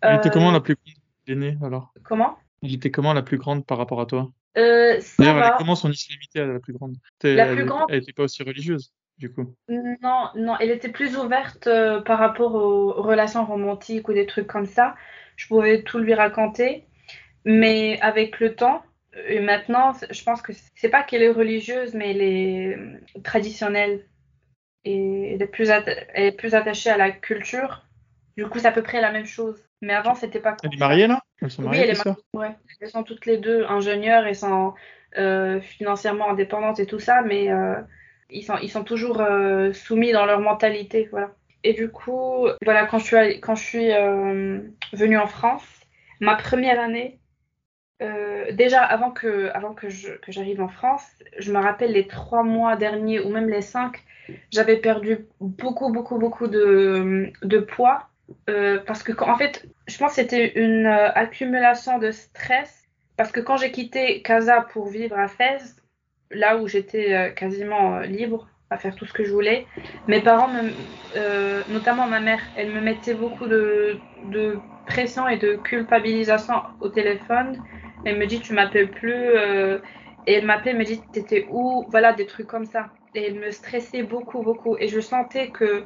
Elle était comment la plus grande, l'aînée alors? Comment? Elle était comment la plus grande par rapport à toi? Euh, D'ailleurs, elle comment son islamité à la plus grande La plus grande Elle n'était pas aussi religieuse, du coup Non, non, elle était plus ouverte euh, par rapport aux relations romantiques ou des trucs comme ça. Je pouvais tout lui raconter. Mais avec le temps, et maintenant, je pense que c'est pas qu'elle est religieuse, mais elle est euh, traditionnelle. Et elle est, plus elle est plus attachée à la culture. Du coup, c'est à peu près la même chose. Mais avant, c'était pas. Elle est mariée là? Elles sont mariées, Oui, elle est mariée. Ouais. Elles sont toutes les deux ingénieures et sont euh, financièrement indépendantes et tout ça, mais euh, ils, sont, ils sont toujours euh, soumis dans leur mentalité. Voilà. Et du coup, voilà, quand je suis, quand je suis venue en France, ma première année, déjà avant que, avant que j'arrive en France, je me rappelle les trois mois derniers ou même les cinq, j'avais perdu beaucoup, beaucoup, beaucoup de, de poids euh, parce que en fait, je pense que c'était une euh, accumulation de stress. Parce que quand j'ai quitté Casa pour vivre à Fès, là où j'étais euh, quasiment libre à faire tout ce que je voulais, mes parents, me, notamment ma mère, elle me mettait beaucoup de, de, pression et de culpabilisation au téléphone. Elle me dit tu m'appelles plus. et elle m'appelait, me dit t'étais où? Voilà des trucs comme ça. Et elle me stressait beaucoup, beaucoup. Et je sentais que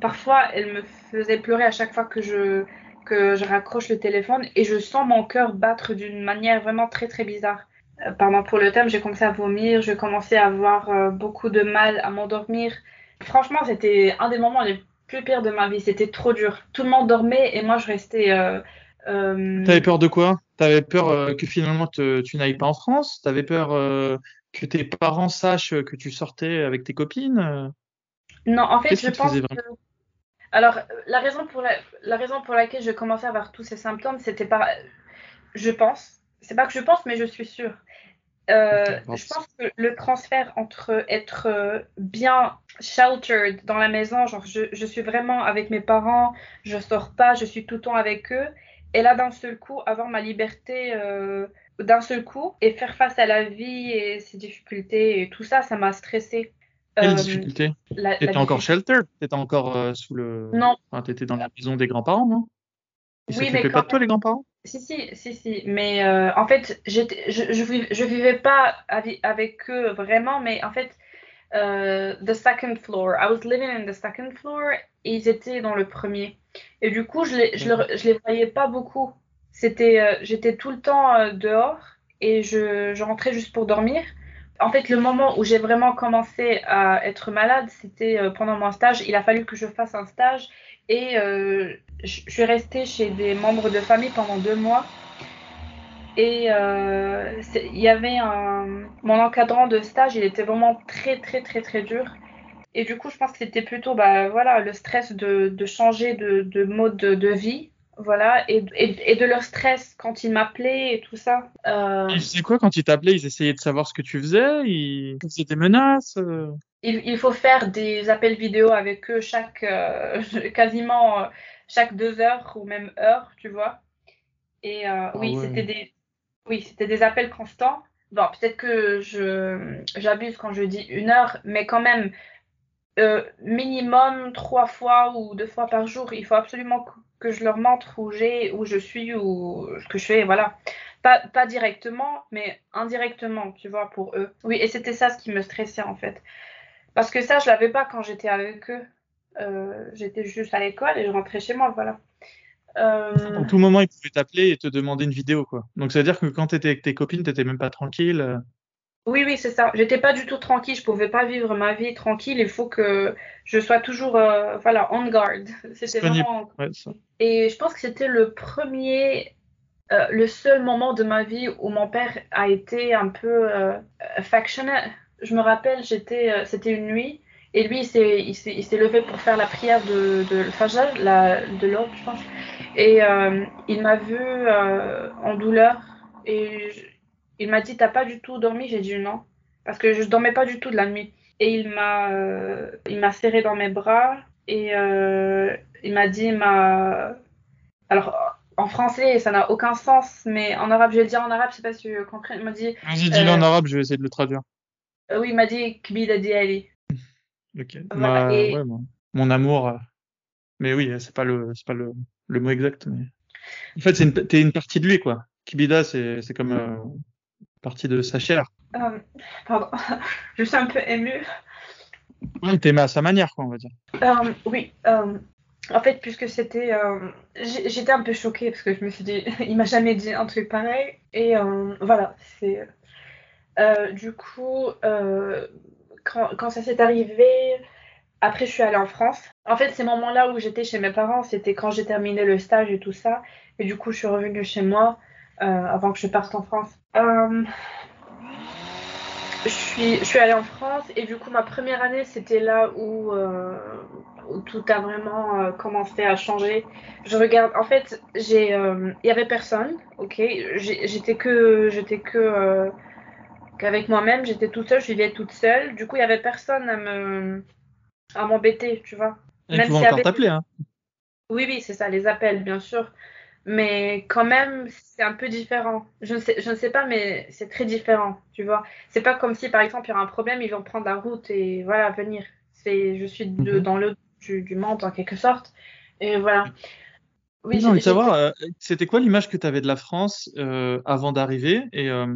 parfois, elle me faisait pleurer à chaque fois que je, que je raccroche le téléphone et je sens mon cœur battre d'une manière vraiment très très bizarre. Euh, pardon pour le thème, j'ai commencé à vomir, j'ai commencé à avoir euh, beaucoup de mal à m'endormir. Franchement, c'était un des moments les plus pires de ma vie. C'était trop dur. Tout le monde dormait et moi je restais. Euh. T'avais peur de quoi? T'avais peur que finalement te, tu n'ailles pas en France? T'avais peur que tes parents sachent que tu sortais avec tes copines? Non, en fait, je pense que... Alors, la raison, pour la... la raison pour laquelle je commençais à avoir tous ces symptômes, c'était pas... Je pense. C'est pas que je pense, mais je suis sûre. Euh, je pense que le transfert entre être euh, bien sheltered dans la maison, genre je, je, suis vraiment avec mes parents, je sors pas, je suis tout le temps avec eux, et là d'un seul coup avoir ma liberté euh, d'un seul coup et faire face à la vie et ses difficultés et tout ça, ça m'a stressée. Quelle euh, difficulté T'étais encore shelter T'étais encore euh, sous le. Non. Enfin, t'étais dans la maison des grands-parents, non? Ils oui, s'occupaient pas de toi, les grands-parents? Si, si, si, si. Mais euh, en fait, je, je, je, vivais pas avec eux vraiment, mais en fait, the second floor. I was living in the second floor et ils étaient dans le premier. Et du coup, je les, je, je les voyais pas beaucoup. C'était, j'étais tout le temps dehors et je, je rentrais juste pour dormir. En fait, le moment où j'ai vraiment commencé à être malade, c'était euh, pendant mon stage. Il a fallu que je fasse un stage et euh, je suis restée chez des membres de famille pendant deux mois. Et euh, il y avait un... Mon encadrant de stage, il était vraiment très, très, très, très dur. Et du coup, je pense que c'était plutôt bah, voilà, le stress de, changer de, de mode de, de vie voilà, et, et, de leur stress quand ils m'appelaient et tout ça. Euh... Ils faisaient quoi quand ils t'appelaient? Ils essayaient de savoir ce que tu faisais? Ils faisaient des menaces euh? il, il, faut faire des appels vidéo avec eux chaque, euh, quasiment chaque deux heures ou même heure, tu vois. Et ah oui, ouais. c'était des, oui, c'était des appels constants. Bon, peut-être que je, j'abuse quand je dis une heure, mais quand même, minimum trois fois ou deux fois par jour. Il faut absolument que je leur montre où j'ai, où je suis, ou ce que je fais, voilà. Pas, pas directement, mais indirectement, tu vois, pour eux. Oui, et c'était ça ce qui me stressait en fait. Parce que ça, je l'avais pas quand j'étais avec eux. Euh, j'étais juste à l'école et je rentrais chez moi, voilà. Euh... En tout moment, ils pouvaient t'appeler et te demander une vidéo, quoi. Donc, ça veut dire que quand tu étais avec tes copines, tu même pas tranquille. Oui, oui, c'est ça. J'étais pas du tout tranquille. Je pouvais pas vivre ma vie tranquille. Il faut que je sois toujours, euh, voilà, on guard. C'était vraiment. Ouais, ça. Et je pense que c'était le premier, euh, le seul moment de ma vie où mon père a été un peu euh, affectionate. Je me rappelle, j'étais, euh, c'était une nuit, et lui, il s'est, il s'est, il s'est levé pour faire la prière de, de Fajr, la, de l'aube, je pense. Et euh, il m'a vu euh, en douleur, et je- il m'a dit, t'as pas du tout dormi? J'ai dit non, parce que je dormais pas du tout de la nuit. Et il m'a, euh, il m'a serré dans mes bras, et euh, il m'a dit, m'a, alors, en français, ça n'a aucun sens, mais en arabe, je vais le dire en arabe, je sais pas si tu comprends. Il m'a dit, Vas-y, dis-le Euh, en arabe, je vais essayer de le traduire. euh, oui, il m'a dit, Kbida Diali. Ok. Voilà, Ma- et- ouais, mon- mon amour. euh, Mais oui, c'est pas le, c'est pas le, le mot exact. Mais... En fait, c'est une, t'es une partie de lui, quoi. Kibida, c'est, c'est comme euh, partie de sa chair. Euh, pardon, je suis un peu émue. Ouais, t'aimais à sa manière, quoi, on va dire. Euh, oui, euh, en fait, puisque c'était. J'étais un peu choquée parce que je me suis dit, il m'a jamais dit un truc pareil. Et voilà, c'est. du coup, quand, quand ça s'est arrivé, après, je suis allée en France. En fait, ces moments-là où j'étais chez mes parents, c'était quand j'ai terminé le stage et tout ça. Et du coup, je suis revenue chez moi avant que je parte en France. Euh, je suis, je suis allée en France et du coup ma première année c'était là où, euh, où tout a vraiment euh, commencé à changer. Je regarde, en fait j'ai, euh, il y avait personne, ok. J'étais que, j'étais que euh, qu'avec moi-même, j'étais toute seule, je vivais toute seule. Du coup il y avait personne à me, à m'embêter, tu vois. Et Même y encore avait- t'appeler, hein. Oui, oui, c'est ça, les appels, bien sûr. Mais quand même, c'est un peu différent. Je ne sais, je ne sais pas, mais c'est très différent, tu vois. C'est pas comme si, par exemple, il y a un problème, ils vont prendre la route et voilà, venir. C'est, je suis de, Mhm. dans le du, du monde, en quelque sorte. Et voilà. Oui, J'ai envie de savoir, euh, c'était quoi l'image que tu avais de la France euh, avant d'arriver et euh,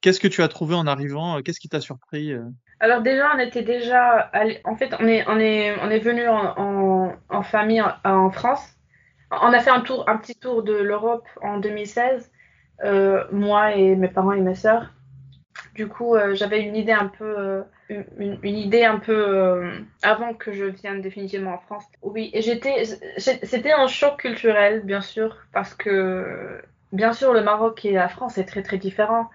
qu'est-ce que tu as trouvé en arrivant Qu'est-ce qui t'a surpris Alors déjà, on était déjà, allé- en fait, on est, on est, on est venu en, en, en famille en, en France. On a fait un petit tour de l'Europe en 2016, euh, moi et mes parents et mes sœurs. Du coup, euh, j'avais une idée un peu, euh, une, idée un peu euh, avant que je vienne définitivement en France. Oui, j'étais, c'était un choc culturel, bien sûr, parce que, bien sûr, le Maroc et la France est très très différent.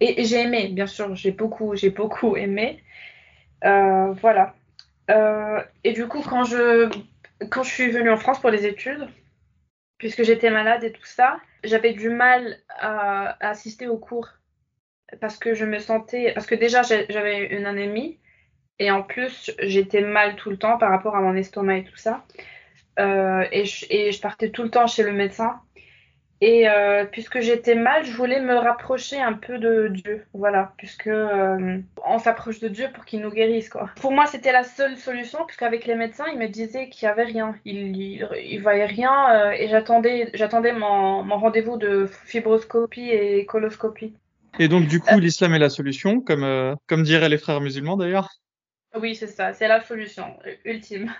Et, et j'ai aimé, bien sûr, j'ai beaucoup, j'ai beaucoup aimé. Voilà. Et du coup, quand je, quand je suis venue en France pour les études, puisque j'étais malade et tout ça, j'avais du mal à, assister aux cours parce que je me sentais, parce que déjà j'avais une anémie et en plus j'étais mal tout le temps par rapport à mon estomac et tout ça. Euh, et je partais tout le temps chez le médecin. Et euh, puisque j'étais mal, je voulais me rapprocher un peu de Dieu, voilà, puisque euh, on s'approche de Dieu pour qu'il nous guérisse, quoi. Pour moi, c'était la seule solution, puisqu'avec les médecins, ils me disaient qu'il y avait rien, ils, ils, ils voyaient rien, euh, et j'attendais, j'attendais mon, mon rendez-vous de fibroscopie et coloscopie. Et donc du coup, l'islam est la solution, comme comme diraient les frères musulmans d'ailleurs? Oui, c'est ça, c'est la solution ultime.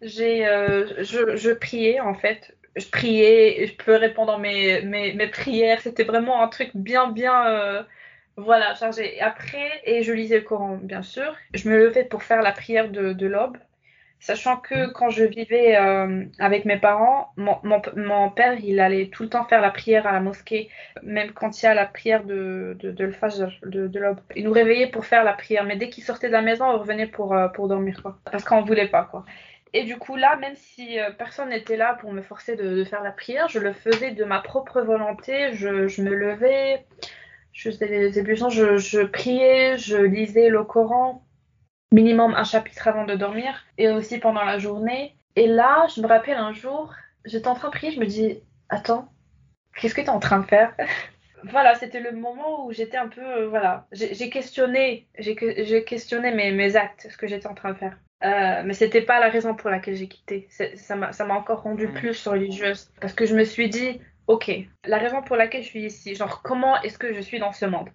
J'ai, euh, je, je priais en fait, je priais, je pleurais pendant mes, mes, mes prières. C'était vraiment un truc bien, bien, euh, Voilà, chargé. Après, et je lisais le Coran, bien sûr. Je me levais pour faire la prière de, de l'aube. Sachant que quand je vivais euh, avec mes parents, mon, mon, mon, père, il allait tout le temps faire la prière à la mosquée, même quand il y a la prière de, de, de de, de l'aube. Il nous réveillait pour faire la prière, mais dès qu'il sortait de la maison, on revenait pour, euh, pour dormir, quoi. Parce qu'on voulait pas, quoi. Et du coup, là, même si euh, personne n'était là pour me forcer de, faire la prière, je le faisais de ma propre volonté. Je, me levais, je faisais des ébullitions, je, priais, je lisais le Coran minimum un chapitre avant de dormir et aussi pendant la journée. Et là, je me rappelle un jour, j'étais en train de prier, je me dis, attends, qu'est-ce que tu es en train de faire? Voilà, c'était le moment où j'étais un peu, euh, voilà, j'ai questionné, j'ai questionné mes actes, ce que j'étais en train de faire. Euh, mais c'était pas la raison pour laquelle j'ai quitté. Ça m'a encore rendu mmh. plus religieuse parce que je me suis dit, ok, la raison pour laquelle je suis ici, genre comment est-ce que je suis dans ce monde?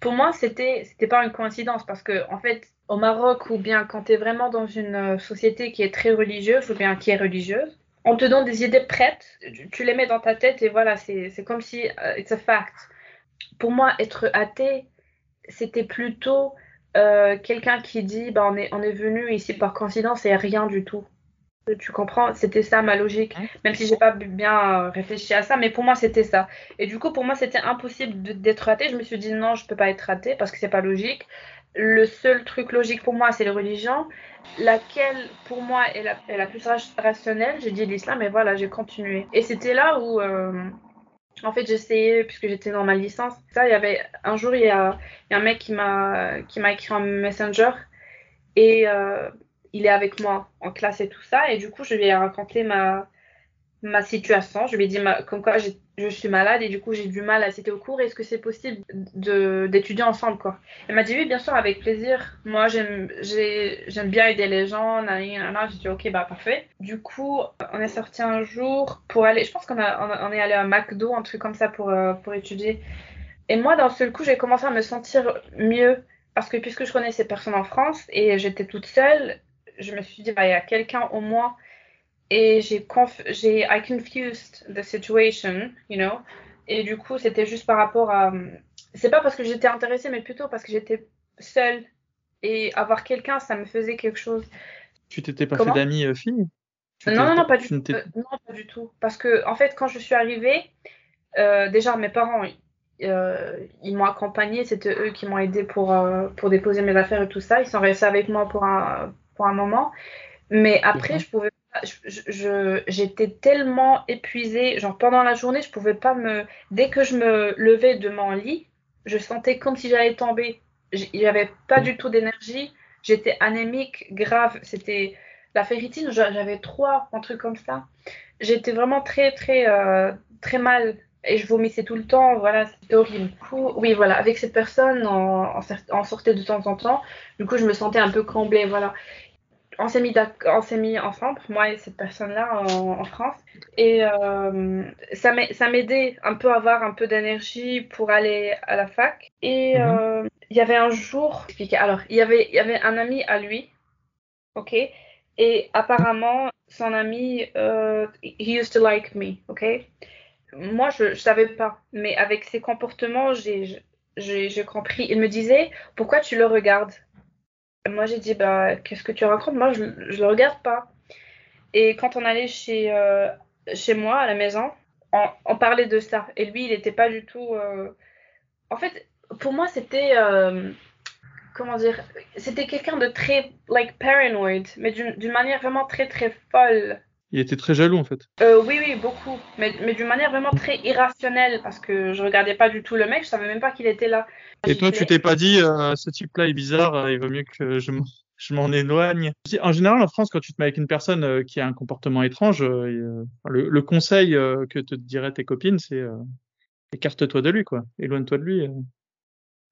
Pour moi, c'était c'était pas une coïncidence parce que en fait, au Maroc ou bien quand tu es vraiment dans une euh, société qui est très religieuse ou bien qui est religieuse, on te donne des idées prêtes, tu, les mets dans ta tête et voilà, c'est comme si uh, it's a fact. Pour moi, être athée, c'était plutôt euh, quelqu'un qui dit bah, on, est, on est venu ici par coïncidence et rien du tout. Tu comprends? C'était ça ma logique. Même si j'ai pas bien euh, réfléchi à ça, mais pour moi c'était ça. Et du coup, pour moi c'était impossible d'être athée. Je me suis dit non, je peux pas être athée parce que c'est pas logique le seul truc logique pour moi, c'est les religions. Laquelle, pour moi, est la, est la plus rationnelle? J'ai dit l'islam et voilà, j'ai continué. Et c'était là où, euh, en fait, j'essayais, puisque j'étais dans ma licence, ça, il y avait un jour, il y a, il y a un mec qui m'a qui m'a écrit un messenger et euh, il est avec moi en classe et tout ça. Et du coup, je lui ai raconté ma, ma situation. Je lui ai dit ma, comme quoi je suis malade et du coup j'ai du mal à assister au cours. Est-ce que c'est possible d'étudier ensemble quoi? Elle m'a dit oui bien sûr avec plaisir. Moi j'aime bien aider les gens. J'ai dit ok bah parfait. Du coup on est sorti un jour pour aller. Je pense qu'on on est allé à McDo un truc comme ça pour euh, pour étudier. Et moi d'un seul coup j'ai commencé à me sentir mieux parce que puisque je connais ces personnes en France et j'étais toute seule, je me suis dit bah il y a quelqu'un au moins et j'ai j'ai I confused the situation, you know. Et du coup, c'était juste par rapport à c'est pas parce que j'étais intéressée mais plutôt parce que j'étais seule et avoir quelqu'un, ça me faisait quelque chose. Tu t'étais pas fait d'amis euh, filles non, non, non, pas du tout. Euh, non, pas du tout. Parce que, en fait, quand je suis arrivée, euh, déjà, mes parents, euh, ils m'ont accompagnée. C'était eux qui m'ont aidé pour, pour déposer mes affaires et tout ça. Ils sont restés avec moi pour un, pour un moment. Mais après, je pouvais je, j'étais tellement épuisée, genre pendant la journée, je pouvais pas me. Dès que je me levais de mon lit, je sentais comme si j'allais tomber. J'avais pas du tout d'énergie, j'étais anémique, grave. C'était la ferritine, j'avais trois, un truc comme ça. J'étais vraiment très, très, euh, très mal et je vomissais tout le temps. Voilà, c'était horrible. oui, voilà, avec cette personne, on, on, sortait de temps en temps. Du coup, je me sentais un peu comblée, voilà on s'est mis, mis ensemble, moi et cette personne-là en, France. Et euh, ça m'aidait un peu à avoir un peu d'énergie pour aller à la fac. Et mhm. euh, il y avait un jour, alors, il y avait, y avait un ami à lui, ok? Et apparemment, son ami, uh, he used to like me, ok? Moi, je ne savais pas, mais avec ses comportements, j'ai compris. Il me disait, pourquoi tu le regardes? Moi, j'ai dit, bah, qu'est-ce que tu racontes? Moi, je, je le regarde pas. Et quand on allait chez, euh, chez moi, à la maison, on, parlait de ça. Et lui, il n'était pas du tout. Euh... En fait, pour moi, c'était. Euh... Comment dire C'était quelqu'un de très, like, paranoid, mais d'une manière vraiment très, très folle. Il était très jaloux en fait. Euh, oui, oui, beaucoup. Mais, mais d'une manière vraiment très irrationnelle parce que je regardais pas du tout le mec, je savais même pas qu'il était là. Et toi, tu t'es pas dit, euh, ce type-là est bizarre, euh, il vaut mieux que je m'en éloigne. En général, en France, quand tu te mets avec une personne euh, qui a un comportement étrange, le, le, conseil que te diraient tes copines, c'est écarte-toi de lui, quoi. Éloigne-toi de lui.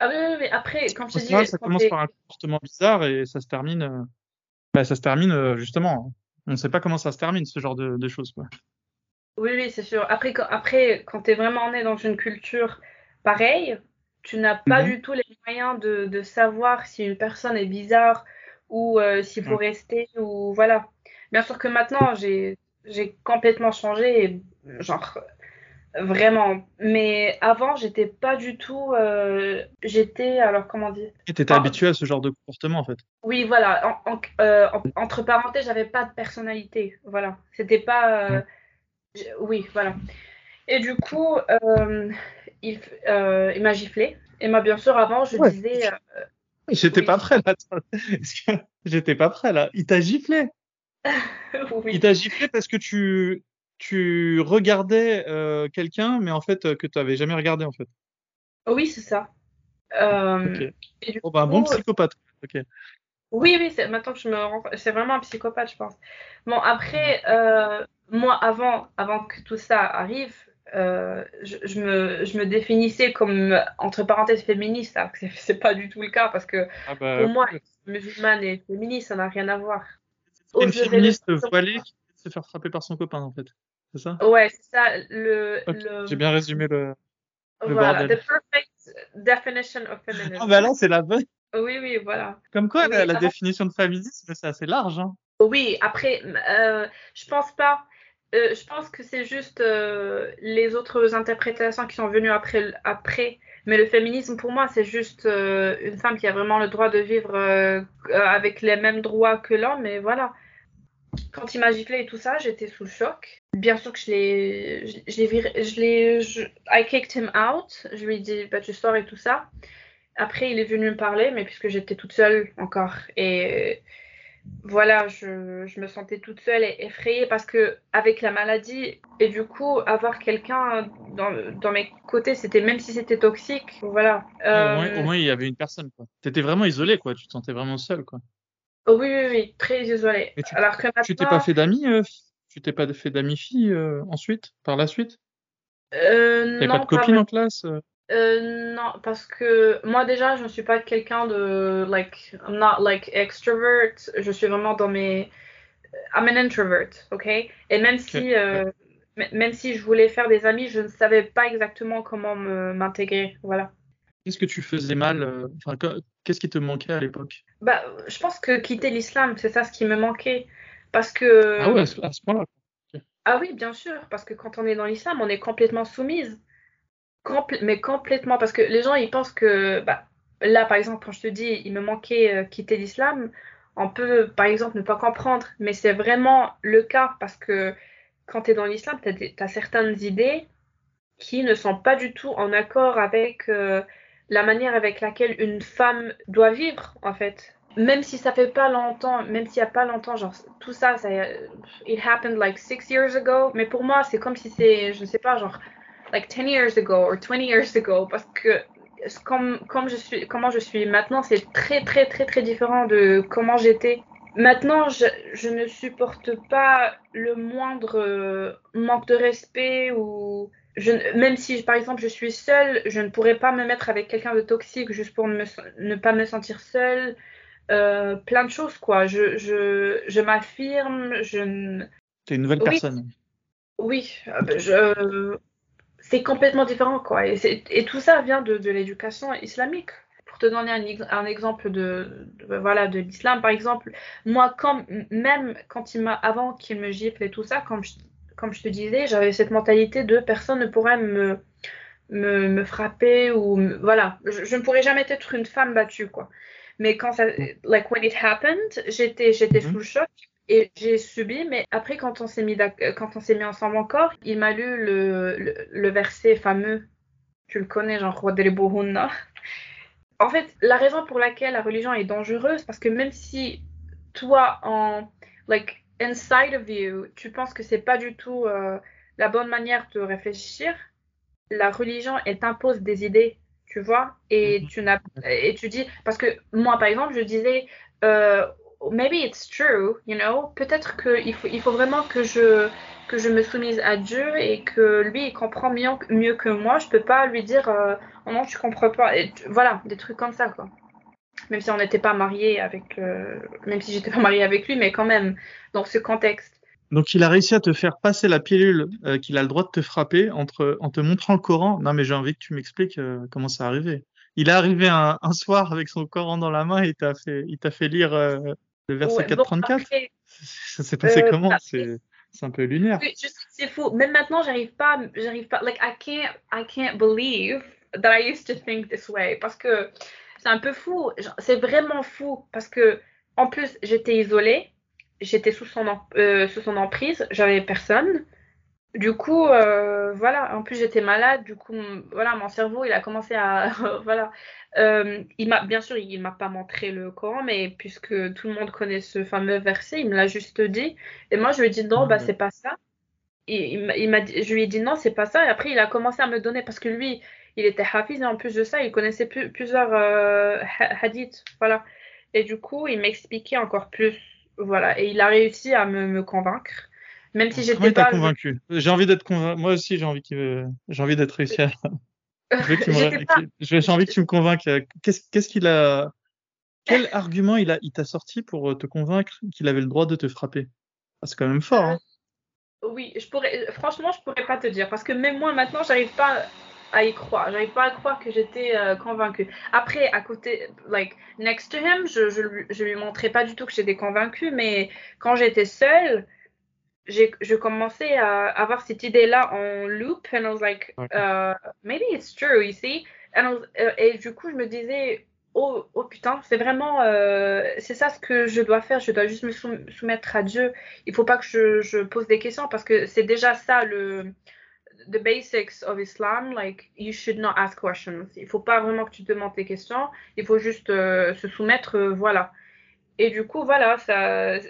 Ah oui, oui, mais après, quand tu dis. Ça commence par un comportement bizarre et ça se termine. Bah, ça se termine justement on ne sait pas comment ça se termine, ce genre de, choses. Quoi. Oui, oui, c'est sûr. Après, quand, après, quand tu es vraiment né dans une culture pareille, tu n'as pas mhm. du tout les moyens de, savoir si une personne est bizarre ou euh, s'il faut rester ou voilà. Bien sûr que maintenant, j'ai complètement changé. genre, Vraiment. Mais avant, j'étais pas du tout. euh, j'étais, alors comment dire? T'étais Ah. habitué à ce genre de comportement, en fait. Oui, voilà. En- en- euh, en- entre parenthèses, j'avais pas de personnalité. Voilà. C'était pas. euh, Oui, voilà. Et du coup, il, m'a giflé. Et moi, bien sûr, avant, je Ouais. disais. J'étais Oui. pas prêt, là. J'étais pas prêt, là? Il t'a giflé? oui. Il t'a giflé parce que tu, tu regardais euh, quelqu'un, mais en fait, euh, que tu n'avais jamais regardé, en fait? Oui, c'est ça. Euh, Ok. et du Oh, bah, un bon coup, psychopathe. Ok. Oui, oui, c'est maintenant que je me rends c'est vraiment un psychopathe, je pense. Bon, après, euh, moi, avant, avant que tout ça arrive, je, je me, je me définissais comme, entre parenthèses, féministe, alors que c'est pas du tout le cas, parce que Ah bah, pour moi, musulmane et féministe, ça n'a rien à voir. une féministe voilée qui se faire frapper par son copain, en fait. C'est ça? Ouais, c'est ça, le, J'ai bien résumé le. le voilà, bordel. the perfect definition of feminism. Ah bah là, c'est la bonne. Oui, oui, voilà. Comme quoi, Oui, la, définition de féminisme, c'est assez large. Hein. Oui, après, euh, je pense pas. euh, je pense que c'est juste euh, les autres interprétations qui sont venues après, après. Mais le féminisme, pour moi, c'est juste une femme qui a vraiment le droit de vivre avec les mêmes droits que l'homme. Et voilà. Quand il m'a giflé et tout ça, j'étais sous le choc. Bien sûr que je l'ai, je, je l'ai viré, je l'ai, je- I kicked him out. Je lui ai dit, bah, tu sors et tout ça. Après, il est venu me parler, mais puisque j'étais toute seule encore. Et voilà, je, je me sentais toute seule et effrayée parce que avec la maladie et du coup avoir quelqu'un dans, dans mes côtés, c'était même si c'était toxique, voilà. Au, moins, Euh, au moins, il y avait une personne. quoi. T'étais vraiment isolé, quoi. Tu te sentais vraiment seul, quoi. oui, oui, oui, très isolée. Et tu- Alors que Tu t'es maintenant, pas fait d'amis euh, Tu t'es pas fait d'amis filles euh, ensuite, par la suite? Euh, non, pas de copine en classe euh? Euh, non, parce que moi déjà, je ne suis pas quelqu'un de like, I'm not like extrovert. Je suis vraiment dans mes, I'm an introvert, ok? Et même si, euh, même si je voulais faire des amis, je ne savais pas exactement comment me m'intégrer, voilà. Qu'est-ce que tu faisais mal Enfin, que- qu'est-ce qui te manquait à l'époque? Bah, je pense que quitter l'islam, c'est ça ce qui me manquait, parce que Ah ouais, à ce, à ce point-là. Ah oui, bien sûr, parce que quand on est dans l'islam, on est complètement soumise. Mais complètement, parce que les gens, ils pensent que, bah, là, par exemple, quand je te dis, il me manquait euh, quitter l'islam, on peut, par exemple, ne pas comprendre, mais c'est vraiment le cas, parce que quand tu es dans l'islam, tu as, certaines idées qui ne sont pas du tout en accord avec euh, la manière avec laquelle une femme doit vivre, en fait. Même si ça fait pas longtemps, même s'il y a pas longtemps, genre, tout ça, ça, it happened like six years ago, mais pour moi, c'est comme si c'est, je ne sais pas, genre, like 10 years ago or 20 years ago, parce que comme, comme je suis, comment je suis maintenant, c'est très, très, très, très différent de comment j'étais. Maintenant, je, ne supporte pas le moindre euh, manque de respect ou je, même si par exemple je suis seule, je ne pourrais pas me mettre avec quelqu'un de toxique juste pour ne pas me sentir seule. Euh, plein de choses quoi. Je, je, je m'affirme, je. T'es une nouvelle Oui. personne. Oui, euh, ben, je... c'est complètement différent quoi. Et, tout ça vient de, de l'éducation islamique. Pour te donner un, ex- un exemple de, de- voilà de l'islam par exemple, moi quand même quand il m'a avant qu'il me gifle et tout ça, comme je, comme je te disais, j'avais cette mentalité de personne ne pourrait me me, me frapper ou voilà, je, je ne pourrais jamais être une femme battue quoi. Mais quand ça, like when it happened, j'étais j'étais Mhm. sous le choc et j'ai subi. Mais après quand on s'est mis euh, quand on s'est mis ensemble encore, il m'a lu le, le, le verset fameux. Tu le connais, genre Rodribuhunna. En fait, la raison pour laquelle la religion est dangereuse, parce que même si toi, en like inside of you, tu penses que c'est pas du tout euh, la bonne manière de réfléchir, la religion, elle t'impose des idées, tu vois, et Mhm. tu n'as et tu dis parce que moi, par exemple, je disais euh, maybe it's true, you know, peut-être qu'il faut il faut vraiment que je que je me soumise à Dieu et que lui il comprend mieux, mieux que moi. Je peux pas lui dire euh, oh non tu comprends pas. Et tu- voilà des trucs comme ça quoi. Même si on n'était pas mariés avec, euh, même si j'étais pas mariée avec lui, mais quand même dans ce contexte. Donc, il a réussi à te faire passer la pilule euh, qu'il a le droit de te frapper entre, en te montrant le Coran. Non, mais j'ai envie que tu m'expliques euh, comment c'est arrivé. Il est arrivé un, un soir avec son Coran dans la main et il t'a fait, il t'a fait lire euh, le verset Ouais, bon, 434. après, Ça s'est passé comment? C'est un peu lunaire. C'est fou. Même maintenant, j'arrive pas, j'arrive pas. Like I can't, I can't believe that I used to think this way. Parce que c'est un peu fou. C'est vraiment fou parce que en plus j'étais isolée, j'étais sous son euh, sous son emprise, j'avais personne. Du coup, euh, voilà. En plus, j'étais malade. Du coup, voilà, mon cerveau, il a commencé à, voilà. Euh, il m'a, bien sûr, il m'a pas montré le Coran, mais puisque tout le monde connaît ce fameux verset, il me l'a juste dit. Et moi, je lui ai dit non, bah c'est pas ça. Et il, m'a, je lui ai dit non, c'est pas ça. Et après, il a commencé à me donner parce que lui, il était hafiz et en plus de ça, il connaissait plusieurs hadiths, voilà. Et du coup, il m'expliquait encore plus, voilà. Et il a réussi à me, me convaincre. Même si j'étais pas. convaincu? J'ai envie d'être convaincu. Moi aussi, j'ai envie j'ai envie d'être réussi à. J'ai envie que tu me convainques. Qu'est-ce qu'il a. Quel argument il a, il t'a sorti pour te convaincre qu'il avait le droit de te frapper? Ah, C'est quand même fort. Hein. Euh, oui, je pourrais. Franchement, je pourrais pas te dire parce que même moi maintenant, j'arrive pas à y croire. J'arrive pas à croire que j'étais euh, convaincue. Après, à côté, like next to him, je, je, je lui montrais pas du tout que j'étais convaincue, mais quand j'étais seule je commençais à avoir cette idée-là en loop, and I was like, uh, maybe it's true, you see? And uh, et du coup, je me disais, oh, oh putain, c'est vraiment, euh, c'est ça ce que je dois faire. Je dois juste me soumettre à Dieu. Il faut pas que je, je pose des questions parce que c'est déjà ça le the basics of Islam. Like, you should not ask questions. Il faut pas vraiment que tu te demandes des questions. Il faut juste euh, se soumettre, euh, voilà. Et du coup, voilà, ça,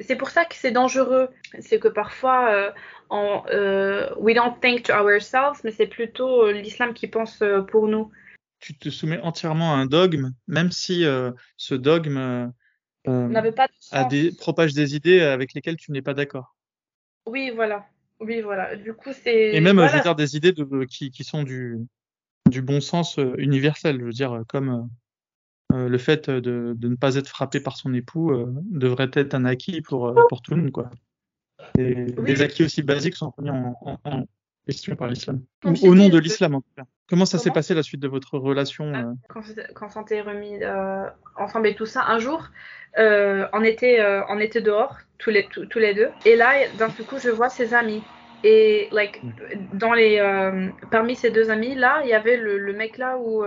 c'est pour ça que c'est dangereux. C'est que parfois, euh, on, euh, we don't think to ourselves, mais c'est plutôt l'islam qui pense pour nous. Tu te soumets entièrement à un dogme, même si ce dogme n'avait pas de sens. A des, propage des idées avec lesquelles tu n'es pas d'accord. Oui, voilà. Oui, voilà. Du coup, c'est. Et même, voilà. je veux dire, des idées de, qui, qui sont du, du bon sens universel. Je veux dire, comme euh, le fait de, de, ne pas être frappé par son époux euh, devrait être un acquis pour, euh, pour tout le monde. Quoi. Et oui. Des acquis aussi basiques sont remis en, en, en question par l'islam. Au nom de l'islam, en tout cas. Comment ça s'est passé la suite de votre relation ah, Quand, quand on s'était remis euh, ensemble et tout ça, un jour, euh, on, était, euh, on était dehors, tous les, tous, tous les deux. Et là, d'un coup, je vois ses amis. Et like, dans les, parmi ces deux amis, là, il y avait le, le mec là où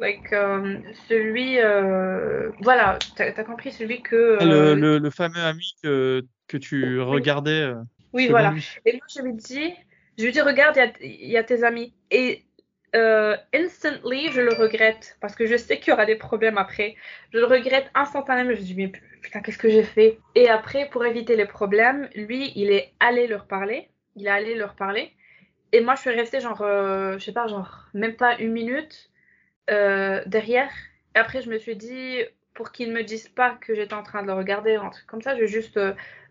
like, um, celui, euh, voilà, t'as as compris, celui que. Ah, euh, le, le, le, fameux ami que, que tu regardais. Euh, oui, voilà. Lui. Et moi, je lui dis, je lui dis, regarde, il y, y, a tes amis. Et euh, instantly, je le regrette parce que je sais qu'il y aura des problèmes après. Je le regrette instantanément. Je me dis, mais putain, qu'est-ce que j'ai fait? Et après, pour éviter les problèmes, lui, il est allé leur parler. Il est allé leur parler. Et moi, je suis restée genre, euh, je sais pas, genre, même pas une minute euh, derrière. Et après, je me suis dit, pour qu'ils ne me disent pas que j'étais en train de le regarder, un truc comme ça, je vais juste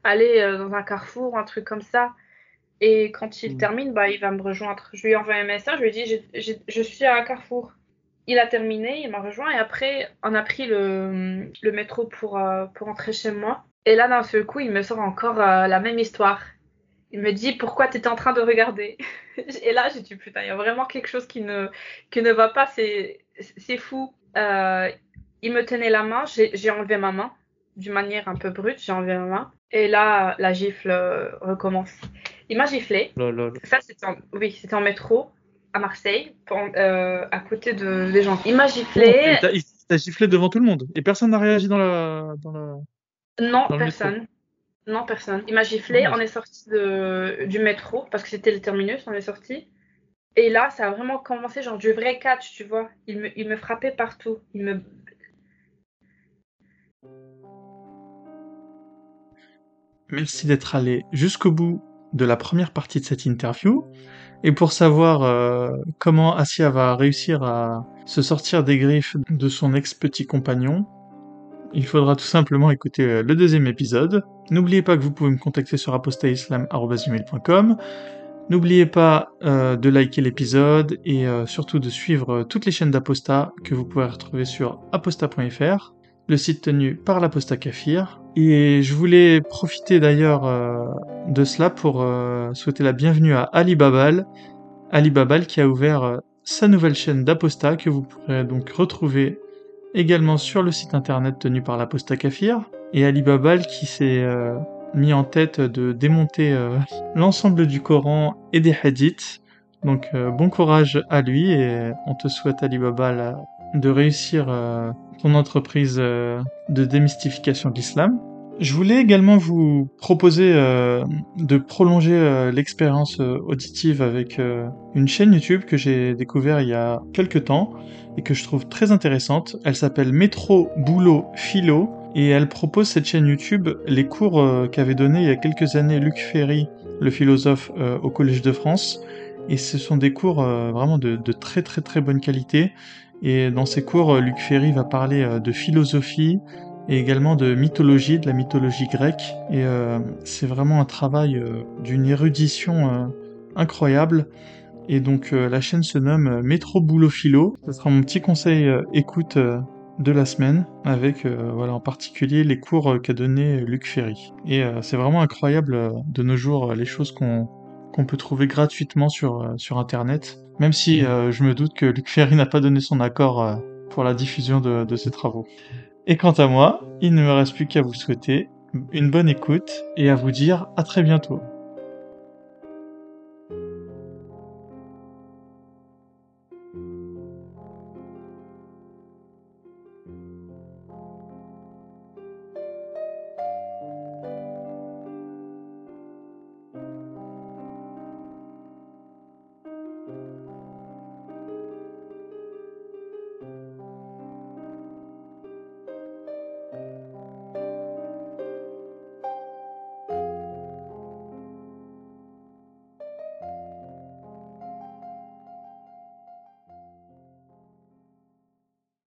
aller dans un carrefour, un truc comme ça. Et quand il mmh. termine, bah, il va me rejoindre. Je lui ai envoyé un message, je lui ai dit, je, suis à carrefour. Il a terminé, il m'a rejoint et après, on a pris le, le métro pour, euh, pour rentrer chez moi. Et là, d'un seul coup, il me sort encore euh, la même histoire. Il me dit pourquoi tu étais en train de regarder? et là, j'ai dit putain, il y a vraiment quelque chose qui ne, qui ne va pas. C'est c'est fou. Euh, il me tenait la main, j'ai enlevé ma main d'une manière un peu brute, j'ai enlevé ma main. Et là, la gifle euh, recommence. Il m'a giflé. Ça, c'était en, oui, c'était en métro à Marseille, pour, euh, à côté de, des gens. Il m'a giflé. Oh, il t'a giflé devant tout le monde. Et personne n'a réagi dans la, dans la. Non, dans personne. Non, personne. Il m'a giflé. On est sorti de, du métro parce que c'était le terminus. On est sorti. Et là, ça a vraiment commencé, genre du vrai catch, tu vois. Il me, il me frappait partout. Il me. Merci d'être allé jusqu'au bout de la première partie de cette interview. Et pour savoir euh, comment Asia va réussir à se sortir des griffes de son ex-petit compagnon, il faudra tout simplement écouter euh, le deuxième épisode. N'oubliez pas que vous pouvez me contacter sur apostaislam.com N'oubliez pas euh, de liker l'épisode et surtout de suivre toutes les chaînes d'Aposta que vous pouvez retrouver sur aposta.fr, le site tenu par l'Aposta Kafir. Et je voulais profiter d'ailleurs euh, de cela pour euh, souhaiter la bienvenue à Ali Babal. Ali Babal qui a ouvert euh, sa nouvelle chaîne d'Aposta que vous pourrez donc retrouver également sur le site internet tenu par l'Aposta Kafir. Et Ali Babal qui s'est mis en tête de démonter l'ensemble du Coran et des hadiths. Donc bon courage à lui et on te souhaite Alibaba de réussir euh, ton entreprise de démystification de l'islam. Je voulais également vous proposer de prolonger l'expérience auditive avec une chaîne YouTube que j'ai découvert il y a quelques temps et que je trouve très intéressante. Elle s'appelle Métro Boulot Philo et elle propose cette chaîne YouTube les cours euh, qu'avait donné il y a quelques années Luc Ferry, le philosophe, euh, au Collège de France. Et ce sont des cours euh, vraiment de, très très très bonne qualité. Et dans ces cours, Luc Ferry va parler de philosophie et également de mythologie, de la mythologie grecque. Et c'est vraiment un travail d'une érudition incroyable. Et donc la chaîne se nomme Métro Boulot Philo. Ce sera mon petit conseil écoute de la semaine avec euh, voilà en particulier les cours euh, qu'a donné Luc Ferry. Et euh, c'est vraiment incroyable de nos jours les choses qu'on qu'on peut trouver gratuitement sur sur internet, même si je me doute que Luc Ferry n'a pas donné son accord pour la diffusion de, de ses travaux. Et quant à moi, il ne me reste plus qu'à vous souhaiter une bonne écoute et à vous dire à très bientôt.